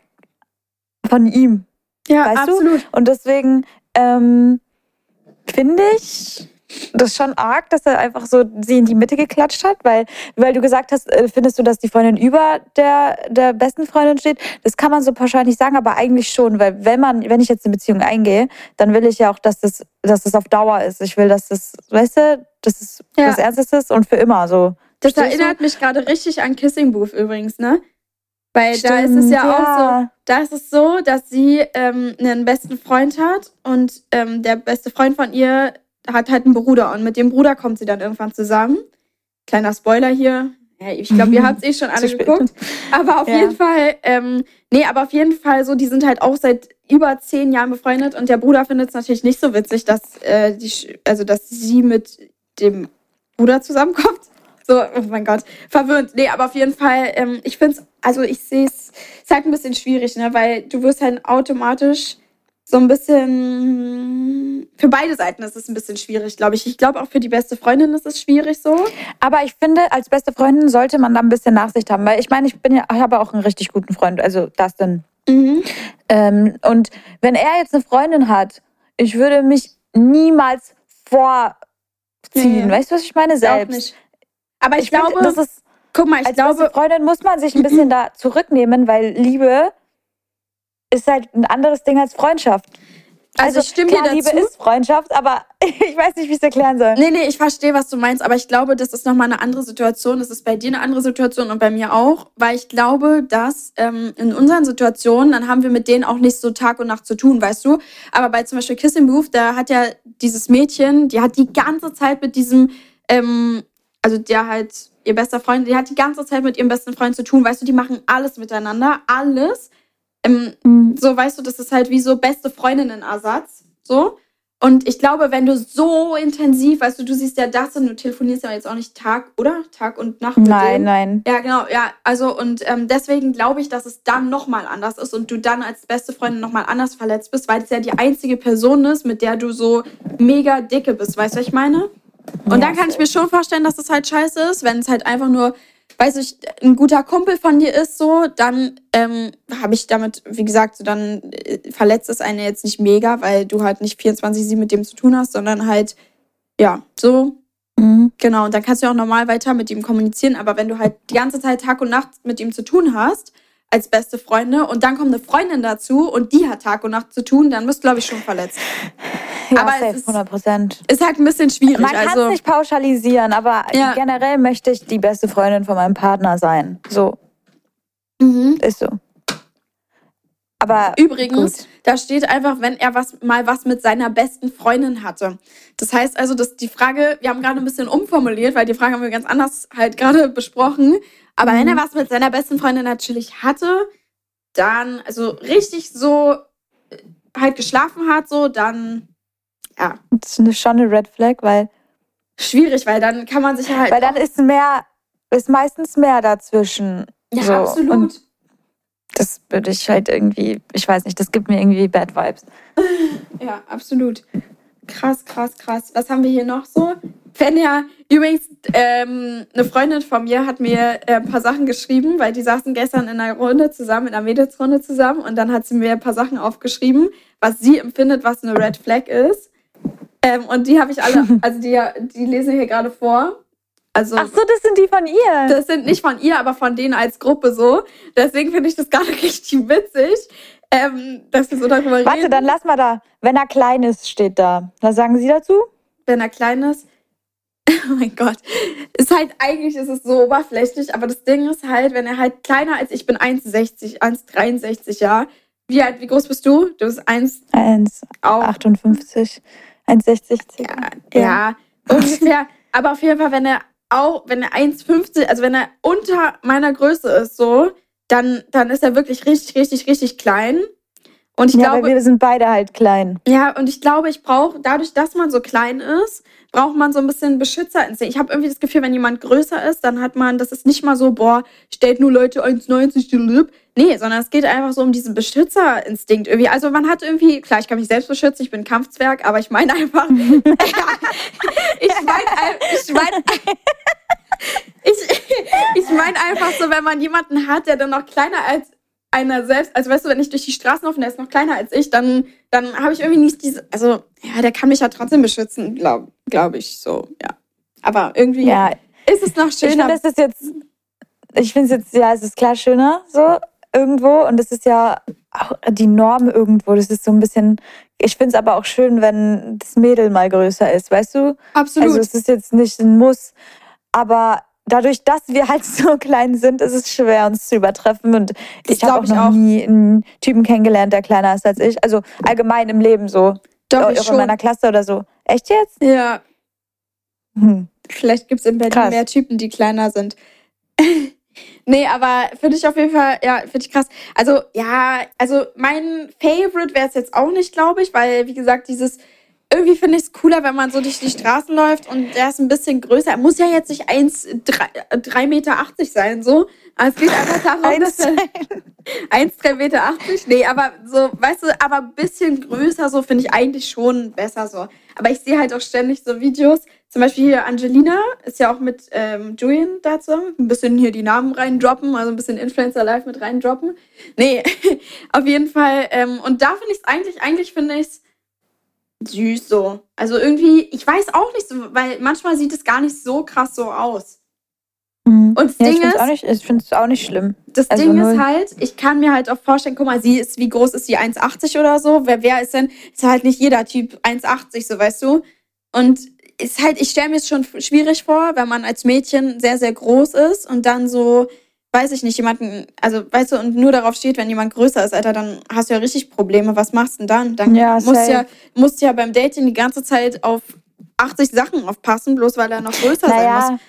von ihm. Ja, weißt absolut. Du? Und deswegen ähm, finde ich, das ist schon arg, dass er einfach so sie in die Mitte geklatscht hat, weil, weil du gesagt hast, äh, findest du, dass die Freundin über der, der besten Freundin steht? Das kann man so pauschal nicht sagen, aber eigentlich schon, weil wenn man, wenn ich jetzt eine Beziehung eingehe, dann will ich ja auch, dass das, dass das auf Dauer ist. Ich will, dass das, weißt du, dass es ja. das Ernstes ist und für immer so. Das Verstehst erinnert du? mich gerade richtig an Kissing Booth übrigens, ne? Weil Stimmt, da ist es ja, ja, auch so, da ist es so, dass sie ähm, einen besten Freund hat und ähm, der beste Freund von ihr hat halt einen Bruder und mit dem Bruder kommt sie dann irgendwann zusammen. Kleiner Spoiler hier. Ja, ich glaube, ihr habt es eh schon alle geguckt. Aber auf ja. jeden Fall, ähm, nee, aber auf jeden Fall so, die sind halt auch seit über zehn Jahren befreundet und der Bruder findet es natürlich nicht so witzig, dass, äh, die, also, dass sie mit dem Bruder zusammenkommt. So, oh mein Gott, verwirrend. Nee, aber auf jeden Fall, ähm, ich finde es, also ich sehe es, ist halt ein bisschen schwierig, ne, weil du wirst halt automatisch so ein bisschen für beide Seiten ist es ein bisschen schwierig, glaube ich. Ich glaube auch für die beste Freundin ist es schwierig so. Aber ich finde, als beste Freundin sollte man da ein bisschen Nachsicht haben, weil ich meine, ich bin ja, ich habe auch einen richtig guten Freund, also Dustin. Mhm. Ähm, und wenn er jetzt eine Freundin hat, ich würde mich niemals vorziehen. Nee. Weißt du, was ich meine? Selbst. Auch nicht. Aber ich, ich glaube, find, das ist, guck mal, ich als glaube, beste Freundin muss man sich ein bisschen da zurücknehmen, weil Liebe ist halt ein anderes Ding als Freundschaft. Also, also stimmt klar, Liebe ist Freundschaft, aber ich weiß nicht, wie ich es erklären soll. Nee, nee, ich verstehe, was du meinst, aber ich glaube, das ist nochmal eine andere Situation. Das ist bei dir eine andere Situation und bei mir auch, weil ich glaube, dass ähm, in unseren Situationen, dann haben wir mit denen auch nicht so Tag und Nacht zu tun, weißt du? Aber bei zum Beispiel Kissing Booth, da hat ja dieses Mädchen, die hat die ganze Zeit mit diesem, ähm, also der halt ihr bester Freund, die hat die ganze Zeit mit ihrem besten Freund zu tun, weißt du, die machen alles miteinander, alles. Ähm, mhm. So, weißt du, das ist halt wie so beste Freundinnen-Ersatz. So. Und ich glaube, wenn du so intensiv, weißt du, du siehst ja das und du telefonierst ja jetzt auch nicht Tag, oder? Tag und Nacht. Nein, nein. Ja, genau, ja. Also, und ähm, deswegen glaube ich, dass es dann nochmal anders ist und du dann als beste Freundin nochmal anders verletzt bist, weil es ja die einzige Person ist, mit der du so mega dicke bist. Weißt du, was ich meine? Und ja, dann kann ich mir schon vorstellen, dass es halt scheiße ist, wenn es halt einfach nur weiß ich, ein guter Kumpel von dir ist so, dann ähm, habe ich damit, wie gesagt, so dann äh, verletzt es eine jetzt nicht mega, weil du halt nicht 24-7 mit dem zu tun hast, sondern halt, ja, so. Mhm. Genau, und dann kannst du auch normal weiter mit ihm kommunizieren, aber wenn du halt die ganze Zeit Tag und Nacht mit ihm zu tun hast, als beste Freunde, und dann kommt eine Freundin dazu und die hat Tag und Nacht zu tun, dann bist du, glaube ich, schon verletzt. Ja, Aber es safe, ist- 100 Prozent. Ist halt ein bisschen schwierig. Man kann es also, nicht pauschalisieren, aber Ja. generell möchte ich die beste Freundin von meinem Partner sein. So, mhm. ist so. Aber Übrigens, Gut. da steht einfach, wenn er was mal was mit seiner besten Freundin hatte. Das heißt also, dass die Frage, wir haben gerade ein bisschen umformuliert, weil die Frage haben wir ganz anders halt gerade besprochen. Aber wenn er Mhm. was mit seiner besten Freundin natürlich hatte, dann, also richtig so äh, halt geschlafen hat, so, dann ja, das ist schon eine Red Flag, weil, schwierig, weil dann kann man sich halt. weil dann ist mehr, ist meistens mehr dazwischen. ja, so. absolut. Und das würde ich halt irgendwie, ich weiß nicht, das gibt mir irgendwie Bad Vibes. Ja, absolut. Krass, krass, krass. Was haben wir hier noch so? Fenja, übrigens, ähm, eine Freundin von mir hat mir äh, ein paar Sachen geschrieben, weil die saßen gestern in einer Runde zusammen, in einer Mädelsrunde zusammen und dann hat sie mir ein paar Sachen aufgeschrieben, was sie empfindet, was eine Red Flag ist. Ähm, und die habe ich alle, also die, die lesen hier gerade vor. Also Ach so, das sind die von ihr. das sind nicht von ihr, aber von denen als Gruppe so. Deswegen finde ich das gerade richtig witzig, ähm, dass wir so darüber reden. Warte, dann lass mal da. Wenn er klein ist, steht da. Was sagen Sie dazu? wenn er klein ist. Oh mein Gott. Ist halt, eigentlich ist es so oberflächlich, aber das Ding ist halt, wenn er halt kleiner als ich bin, 1,60, 1,63, ja. Wie alt, wie groß bist du? Du bist 1 auch. 1,58, 1,60 circa. Ja, ja, ungefähr. Aber auf jeden Fall, wenn er auch, wenn er 1,50, also wenn er unter meiner Größe ist, so, dann, dann ist er wirklich richtig, richtig, richtig klein. Und ich ja, glaube, wir sind beide halt klein. Ja, und ich glaube, ich brauche, dadurch, dass man so klein ist, braucht man so ein bisschen Beschützerinstinkt. Ich habe irgendwie das Gefühl, wenn jemand größer ist, dann hat man, das ist nicht mal so, boah, stellt nur Leute 1,90 die Lip. Nee, sondern es geht einfach so um diesen Beschützerinstinkt irgendwie. Also man hat irgendwie, klar, ich kann mich selbst beschützen, ich bin Kampfzwerg, aber ich meine einfach, ich meine, ich meine, ich, ich meine einfach so, wenn man jemanden hat, der dann noch kleiner als einer selbst, also weißt du, wenn ich durch die Straßen laufe und der ist noch kleiner als ich, dann, dann habe ich irgendwie nicht diese, also ja, der kann mich ja trotzdem beschützen, glaube glaub ich so, ja. Aber irgendwie Ja, ist es noch ich finde, schöner. es ist jetzt, ich finde es jetzt, ja, es ist klar schöner, so irgendwo. Und es ist ja auch die Norm irgendwo. Das ist so ein bisschen, ich finde es aber auch schön, wenn das Mädel mal größer ist, weißt du? Absolut. Also es ist jetzt nicht ein Muss, aber dadurch, dass wir halt so klein sind, ist es schwer, uns zu übertreffen. Und Das ich habe auch noch auch. nie einen Typen kennengelernt, der kleiner ist als ich. Also allgemein im Leben so. Doch, auch ich in schon. meiner Klasse oder so. Echt jetzt? Ja, Hm. vielleicht gibt es in Berlin Krass. mehr Typen, die kleiner sind. nee, aber finde ich auf jeden Fall, ja, finde ich krass. Also, ja, also mein Favorite wäre es jetzt auch nicht, glaube ich, weil, wie gesagt, dieses, irgendwie finde ich es cooler, wenn man so durch die Straßen läuft und der ist ein bisschen größer. Er muss ja jetzt nicht 1,3 Meter sein, so. Aber es geht einfach darum, dass er 1,3 Meter. Nee, aber so, weißt du, aber ein bisschen größer, so finde ich eigentlich schon besser so. Aber ich sehe halt auch ständig so Videos. Zum Beispiel hier Angelina ist ja auch mit ähm, Julian dazu. Ein bisschen hier die Namen reindroppen, also ein bisschen Influencer Live mit reindroppen. Nee, auf jeden Fall. Ähm, und da finde ich es eigentlich, eigentlich finde ich es süß so. Also irgendwie, ich weiß auch nicht so, weil manchmal sieht es gar nicht so krass so aus. Mhm. Und das Ja, ich Ding finde es ist, auch, nicht- ich find's auch nicht schlimm. das Also Ding null. ist halt, ich kann mir halt auch vorstellen, guck mal, sie ist, wie groß ist sie? 1,80 oder so? Wer, wer ist denn? Ist halt nicht jeder Typ 1,80, so weißt du? Und ist halt, ich stelle mir es schon schwierig vor, wenn man als Mädchen sehr, sehr groß ist und dann so, weiß ich nicht, jemanden, also weißt du, und nur darauf steht, wenn jemand größer ist, Alter, dann hast du ja richtig Probleme. Was machst du denn dann? Dann Ja, musst safe. ja, musst ja beim Dating die ganze Zeit auf 80 Sachen aufpassen, bloß weil er noch größer sein muss. Naja,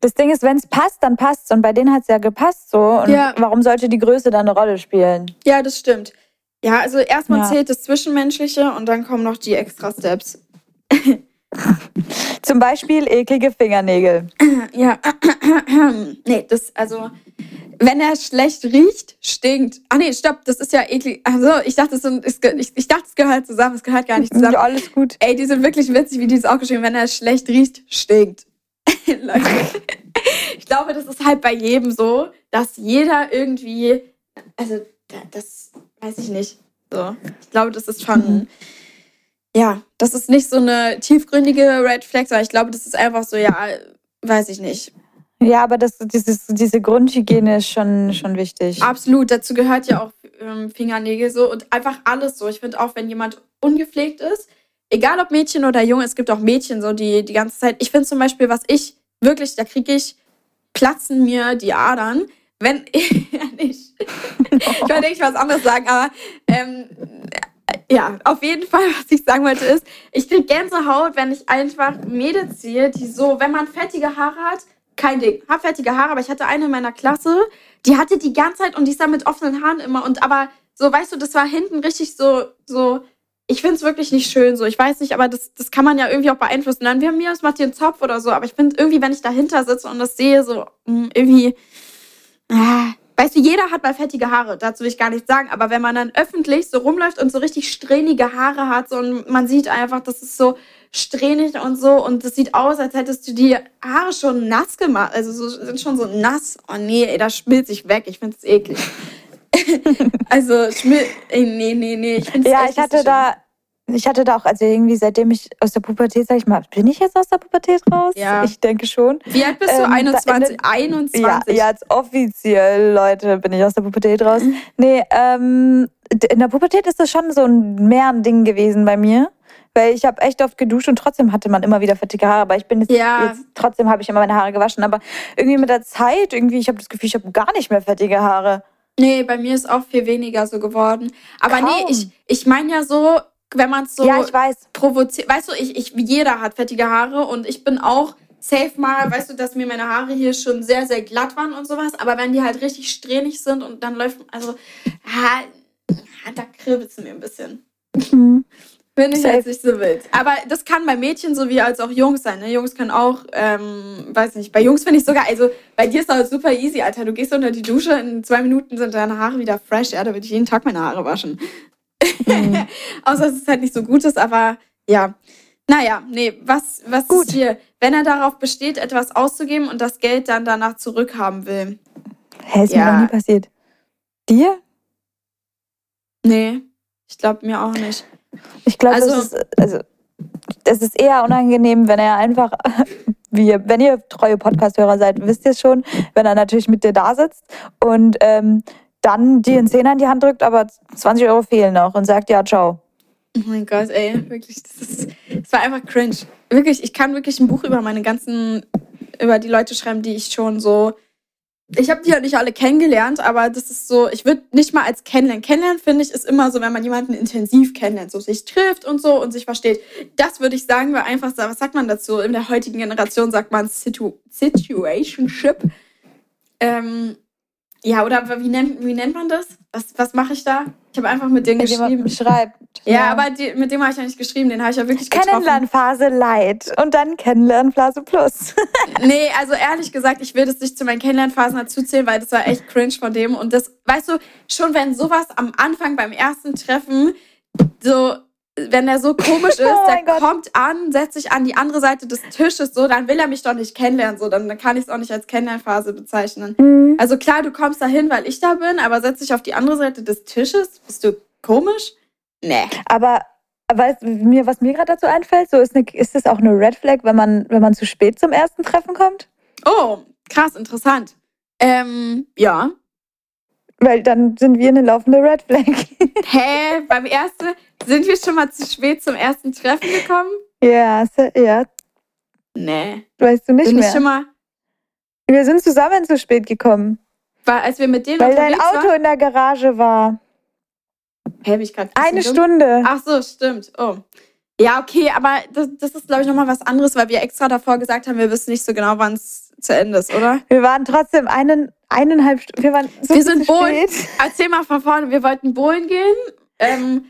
das Ding ist, wenn es passt, dann passt's. Und bei denen hat es ja gepasst so. Und Ja. warum sollte die Größe dann eine Rolle spielen? Ja, das stimmt. Ja, also erstmal Ja. zählt das Zwischenmenschliche und dann kommen noch die extra Steps. Zum Beispiel eklige Fingernägel. Ja. nee, das, also, wenn er schlecht riecht, stinkt. Ah, nee, stopp, das ist ja eklig. Also, ich dachte, sind, ist, ich, ich dachte, es gehört zusammen, es gehört gar nicht zusammen. Ja, alles gut. Ey, die sind wirklich witzig, wie die es auch geschrieben Wenn er schlecht riecht, stinkt. Leute. Ich glaube, das ist halt bei jedem so, dass jeder irgendwie, also das weiß ich nicht. So, ich glaube, das ist schon, mhm. ja, das ist nicht so eine tiefgründige Red Flag, sondern ich glaube, das ist einfach so, ja, weiß ich nicht. Ja, aber das, dieses, diese Grundhygiene ist schon, schon wichtig. Absolut, dazu gehört ja auch ähm, Fingernägel so und einfach alles so. Ich finde auch, wenn jemand ungepflegt ist, egal ob Mädchen oder Junge, es gibt auch Mädchen so, die die ganze Zeit, ich finde zum Beispiel, was ich wirklich, da kriege ich, platzen mir die Adern, wenn ich, ja nicht, ich wollte nicht was anderes sagen, aber ähm, ja, auf jeden Fall, was ich sagen wollte, ist, ich kriege Gänsehaut, wenn ich einfach Mädels ziehe, die so, wenn man fettige Haare hat, kein Ding. Hab fertige Haare, aber ich hatte eine in meiner Klasse, die hatte die ganze Zeit und die sah mit offenen Haaren immer und aber so, weißt du, das war hinten richtig so, so, ich finde es wirklich nicht schön so. Ich weiß nicht, aber das, das kann man ja irgendwie auch beeinflussen. Dann wir mir, es macht dir Zopf oder so, aber ich finde irgendwie, wenn ich dahinter sitze und das sehe, so hm, irgendwie, ah, Weißt du, jeder hat mal fettige Haare, dazu will ich gar nichts sagen, aber wenn man dann öffentlich so rumläuft und so richtig strähnige Haare hat so, und man sieht einfach, das ist so strähnig und so und das sieht aus, als hättest du die Haare schon nass gemacht, also so, sind schon so nass. Oh nee, ey, das schmilzt sich weg, ich find's eklig. also, schmilzt, nee, nee, nee, ich find's Ja, ich hatte da ich hatte da auch, also irgendwie seitdem ich aus der Pubertät, sag ich mal, bin ich jetzt aus der Pubertät raus? Ja. Ich denke schon. Wie alt bist du? Ähm, 21? Da, 21? Ja, jetzt offiziell, Leute, bin ich aus der Pubertät raus. Mhm. Nee, ähm, in der Pubertät ist das schon so ein mehr ein Ding gewesen bei mir. Weil ich habe echt oft geduscht und trotzdem hatte man immer wieder fettige Haare. Aber ich bin jetzt, ja. jetzt trotzdem habe ich immer meine Haare gewaschen. Aber irgendwie mit der Zeit, irgendwie, ich habe das Gefühl, ich habe gar nicht mehr fettige Haare. Nee, bei mir ist auch viel weniger so geworden. Aber Kaum. nee, ich, ich meine ja so, wenn man es so ja, ich weiß. provoziert. Weißt du, ich, ich, jeder hat fettige Haare und ich bin auch safe mal, weißt du, dass mir meine Haare hier schon sehr, sehr glatt waren und sowas. Aber wenn die halt richtig strähnig sind und dann läuft, also, ja, da kribbelt es mir ein bisschen. Mhm. Finde ich jetzt nicht so wild. Aber das kann bei Mädchen sowie als auch Jungs sein. Ne? Jungs können auch, ähm, weiß nicht, bei Jungs finde ich sogar, also bei dir ist das super easy, Alter. Du gehst unter die Dusche, in zwei Minuten sind deine Haare wieder fresh. Ja, da würde ich jeden Tag meine Haare waschen. Mhm. Außer dass es halt nicht so gut ist, aber ja. Naja, nee, was, was Gut. ist hier? Wenn er darauf besteht, etwas auszugeben und das Geld dann danach zurückhaben will. Hä, ist ja. mir noch nie passiert. Dir? Nee, ich glaube mir auch nicht. Ich glaube, also, das, ist, also, das ist eher unangenehm, wenn er einfach, wie, wenn ihr treue Podcast-Hörer seid, wisst ihr es schon, wenn er natürlich mit dir da sitzt und ähm, dann dir einen Zehner in die Hand drückt, aber 20 Euro fehlen noch und sagt, ja, ciao. Oh mein Gott, ey, wirklich, das, ist, das war einfach cringe. Wirklich, ich kann wirklich ein Buch über meine ganzen, über die Leute schreiben, die ich schon so. Ich habe die ja nicht alle kennengelernt, aber das ist so, ich würde nicht mal als kennenlernen. Kennenlernen finde ich ist immer so, wenn man jemanden intensiv kennenlernt, so sich trifft und so und sich versteht. Das würde ich sagen, weil einfach, was sagt man dazu? In der heutigen Generation sagt man Situ Situationship. Ähm, ja, oder wie nennt, wie nennt man das? Was, was mache ich da? Ich habe einfach mit denen geschrieben. Schreibt. Ja, ja, aber die, mit dem habe ich ja nicht geschrieben, den habe ich ja wirklich getroffen. Kennenlernphase Light und dann Kennenlernphase Plus. nee, also ehrlich gesagt, ich will das nicht zu meinen Kennenlernphasen dazuzählen, weil das war echt cringe von dem. Und das, weißt du, schon wenn sowas am Anfang beim ersten Treffen so wenn er so komisch ist, oh der Gott. kommt an, setzt sich an die andere Seite des Tisches, so, dann will er mich doch nicht kennenlernen, so, dann, kann ich es auch nicht als Kennenlernphase bezeichnen. Mhm. Also klar, du kommst dahin, weil ich da bin, aber setz dich auf die andere Seite des Tisches, bist du komisch? Nee. Aber weißt mir, was mir gerade dazu einfällt, so ist, eine, ist das auch eine Red Flag, wenn man, wenn man zu spät zum ersten Treffen kommt? Oh, krass, interessant. Ähm, ja. Weil dann sind wir eine laufende Red Flag. Hä? Beim ersten sind wir schon mal zu spät zum ersten Treffen gekommen? Ja, ja. Nee. Weißt du nicht Bin mehr? Ich schon mal wir sind zusammen zu spät gekommen. War, als wir mit denen Weil dein Auto war? in der Garage war. Hä, hab ich gerade Eine dumm? Stunde. Ach so, stimmt. Oh. Ja, okay, aber das, das ist, glaube ich, nochmal was anderes, weil wir extra davor gesagt haben, wir wissen nicht so genau, wann es zu Ende ist, oder? Wir waren trotzdem einen, eineinhalb Stunden. Wir waren so wir sind Bohlen. Erzähl mal von vorne. Wir wollten Bohlen gehen. Ähm,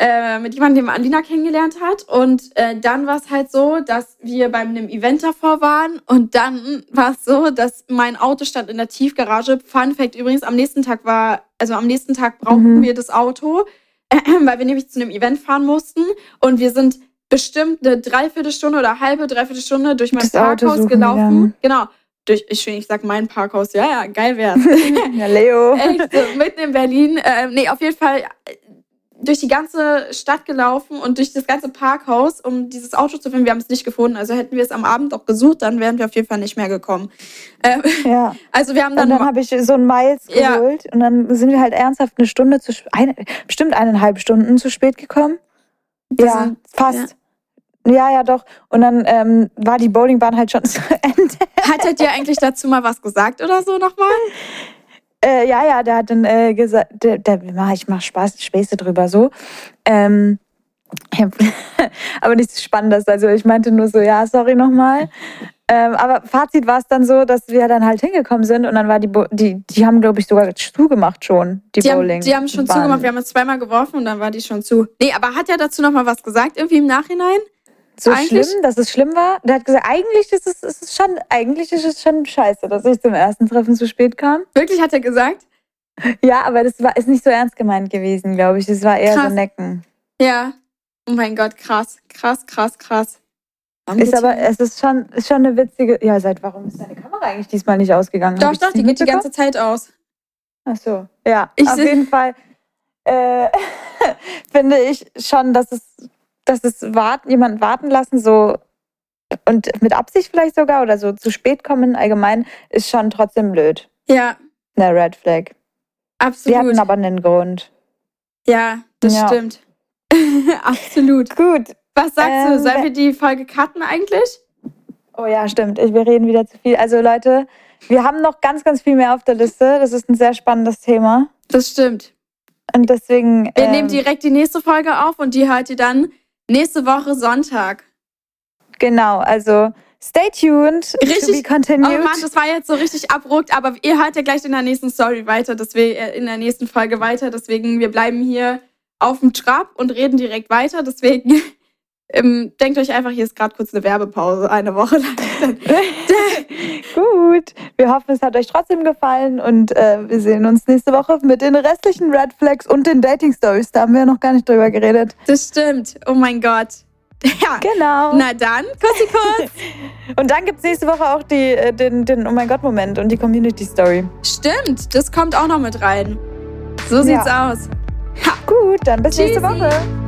äh, mit jemandem, den Alina kennengelernt hat. Und äh, dann war es halt so, dass wir bei einem Event davor waren. Und dann war es so, dass mein Auto stand in der Tiefgarage. Fun Fact übrigens, am nächsten Tag war, also am nächsten Tag brauchten mhm. wir das Auto, äh, weil wir nämlich zu einem Event fahren mussten. Und wir sind bestimmt eine Dreiviertelstunde oder halbe, Dreiviertelstunde durch mein das Parkhaus gelaufen. Gegangen. Genau durch, ich, ich sag mein Parkhaus, ja, ja, geil wär's. ja, Leo. Echt, so, mitten in Berlin. Äh, nee, auf jeden Fall äh, durch die ganze Stadt gelaufen und durch das ganze Parkhaus, um dieses Auto zu finden. Wir haben es nicht gefunden. Also hätten wir es am Abend auch gesucht, dann wären wir auf jeden Fall nicht mehr gekommen. Ähm, ja. Also wir haben dann. Und dann habe ich so ein Miles geholt ja. und dann sind wir halt ernsthaft eine Stunde zu eine, bestimmt eineinhalb Stunden zu spät gekommen. Das ja, sind, fast. Ja. ja. ja, doch. Und dann ähm, war die Bowlingbahn halt schon zu Ende. Hattet ihr eigentlich dazu mal was gesagt oder so nochmal? Äh, ja, ja, der hat dann äh, gesagt, der, der, ich mache Spaß, Späße drüber so. Ähm, aber nichts Spannendes. Also ich meinte nur so, ja, sorry nochmal. Ähm, aber Fazit war es dann so, dass wir dann halt hingekommen sind und dann war die, Bo die, die haben, glaube ich, sogar zugemacht schon, die, die Bowling. Haben, die haben schon Bahn. zugemacht, wir haben es zweimal geworfen und dann war die schon zu. Nee, aber hat er dazu nochmal was gesagt, irgendwie im Nachhinein? so eigentlich, schlimm, dass es schlimm war. Der hat gesagt, eigentlich ist es, ist es schon, eigentlich ist es schon scheiße, dass ich zum ersten Treffen zu spät kam. Wirklich hat er gesagt? Ja, aber das war ist nicht so ernst gemeint gewesen, glaube ich. Das war eher krass. so Necken. Ja. Oh mein Gott, krass, krass, krass, krass. Ist aber, es ist schon, ist schon eine witzige. Ja, seit warum ist deine Kamera eigentlich diesmal nicht ausgegangen? Doch, doch, die geht die ganze Zeit aus. Ach so, ja. Ich auf jeden Fall äh, finde ich schon, dass es dass es warten, jemanden warten lassen, so und mit Absicht vielleicht sogar oder so zu spät kommen allgemein, ist schon trotzdem blöd. Ja. Eine Red Flag. Absolut. Wir hatten aber einen Grund. Ja, das ja. stimmt. Absolut. Gut. Was sagst ähm, du? Sollen wir die Folge cutten eigentlich? Oh ja, stimmt. Wir reden wieder zu viel. Also Leute, wir haben noch ganz, ganz viel mehr auf der Liste. Das ist ein sehr spannendes Thema. Das stimmt. Und deswegen. Wir ähm, nehmen direkt die nächste Folge auf und die hört ihr dann Nächste Woche Sonntag. Genau, also stay tuned. Richtig. To be Oh Mann, das war jetzt so richtig abruckt, aber ihr hört ja gleich in der nächsten Story weiter, deswegen äh, in der nächsten Folge weiter. Deswegen, wir bleiben hier auf dem Trab und reden direkt weiter. Deswegen ähm, denkt euch einfach, hier ist gerade kurz eine Werbepause, eine Woche lang. Gut, wir hoffen, es hat euch trotzdem gefallen und äh, wir sehen uns nächste Woche mit den restlichen Red Flags und den Dating Stories. Da haben wir noch gar nicht drüber geredet. Das stimmt. Oh mein Gott. Ja, genau. Na dann, Kussi Kuss. und dann gibt es nächste Woche auch die, äh, den, den Oh mein Gott-Moment und die Community Story. Stimmt, das kommt auch noch mit rein. So sieht's ja. aus. Ha. Gut, dann bis Tschüssi. nächste Woche.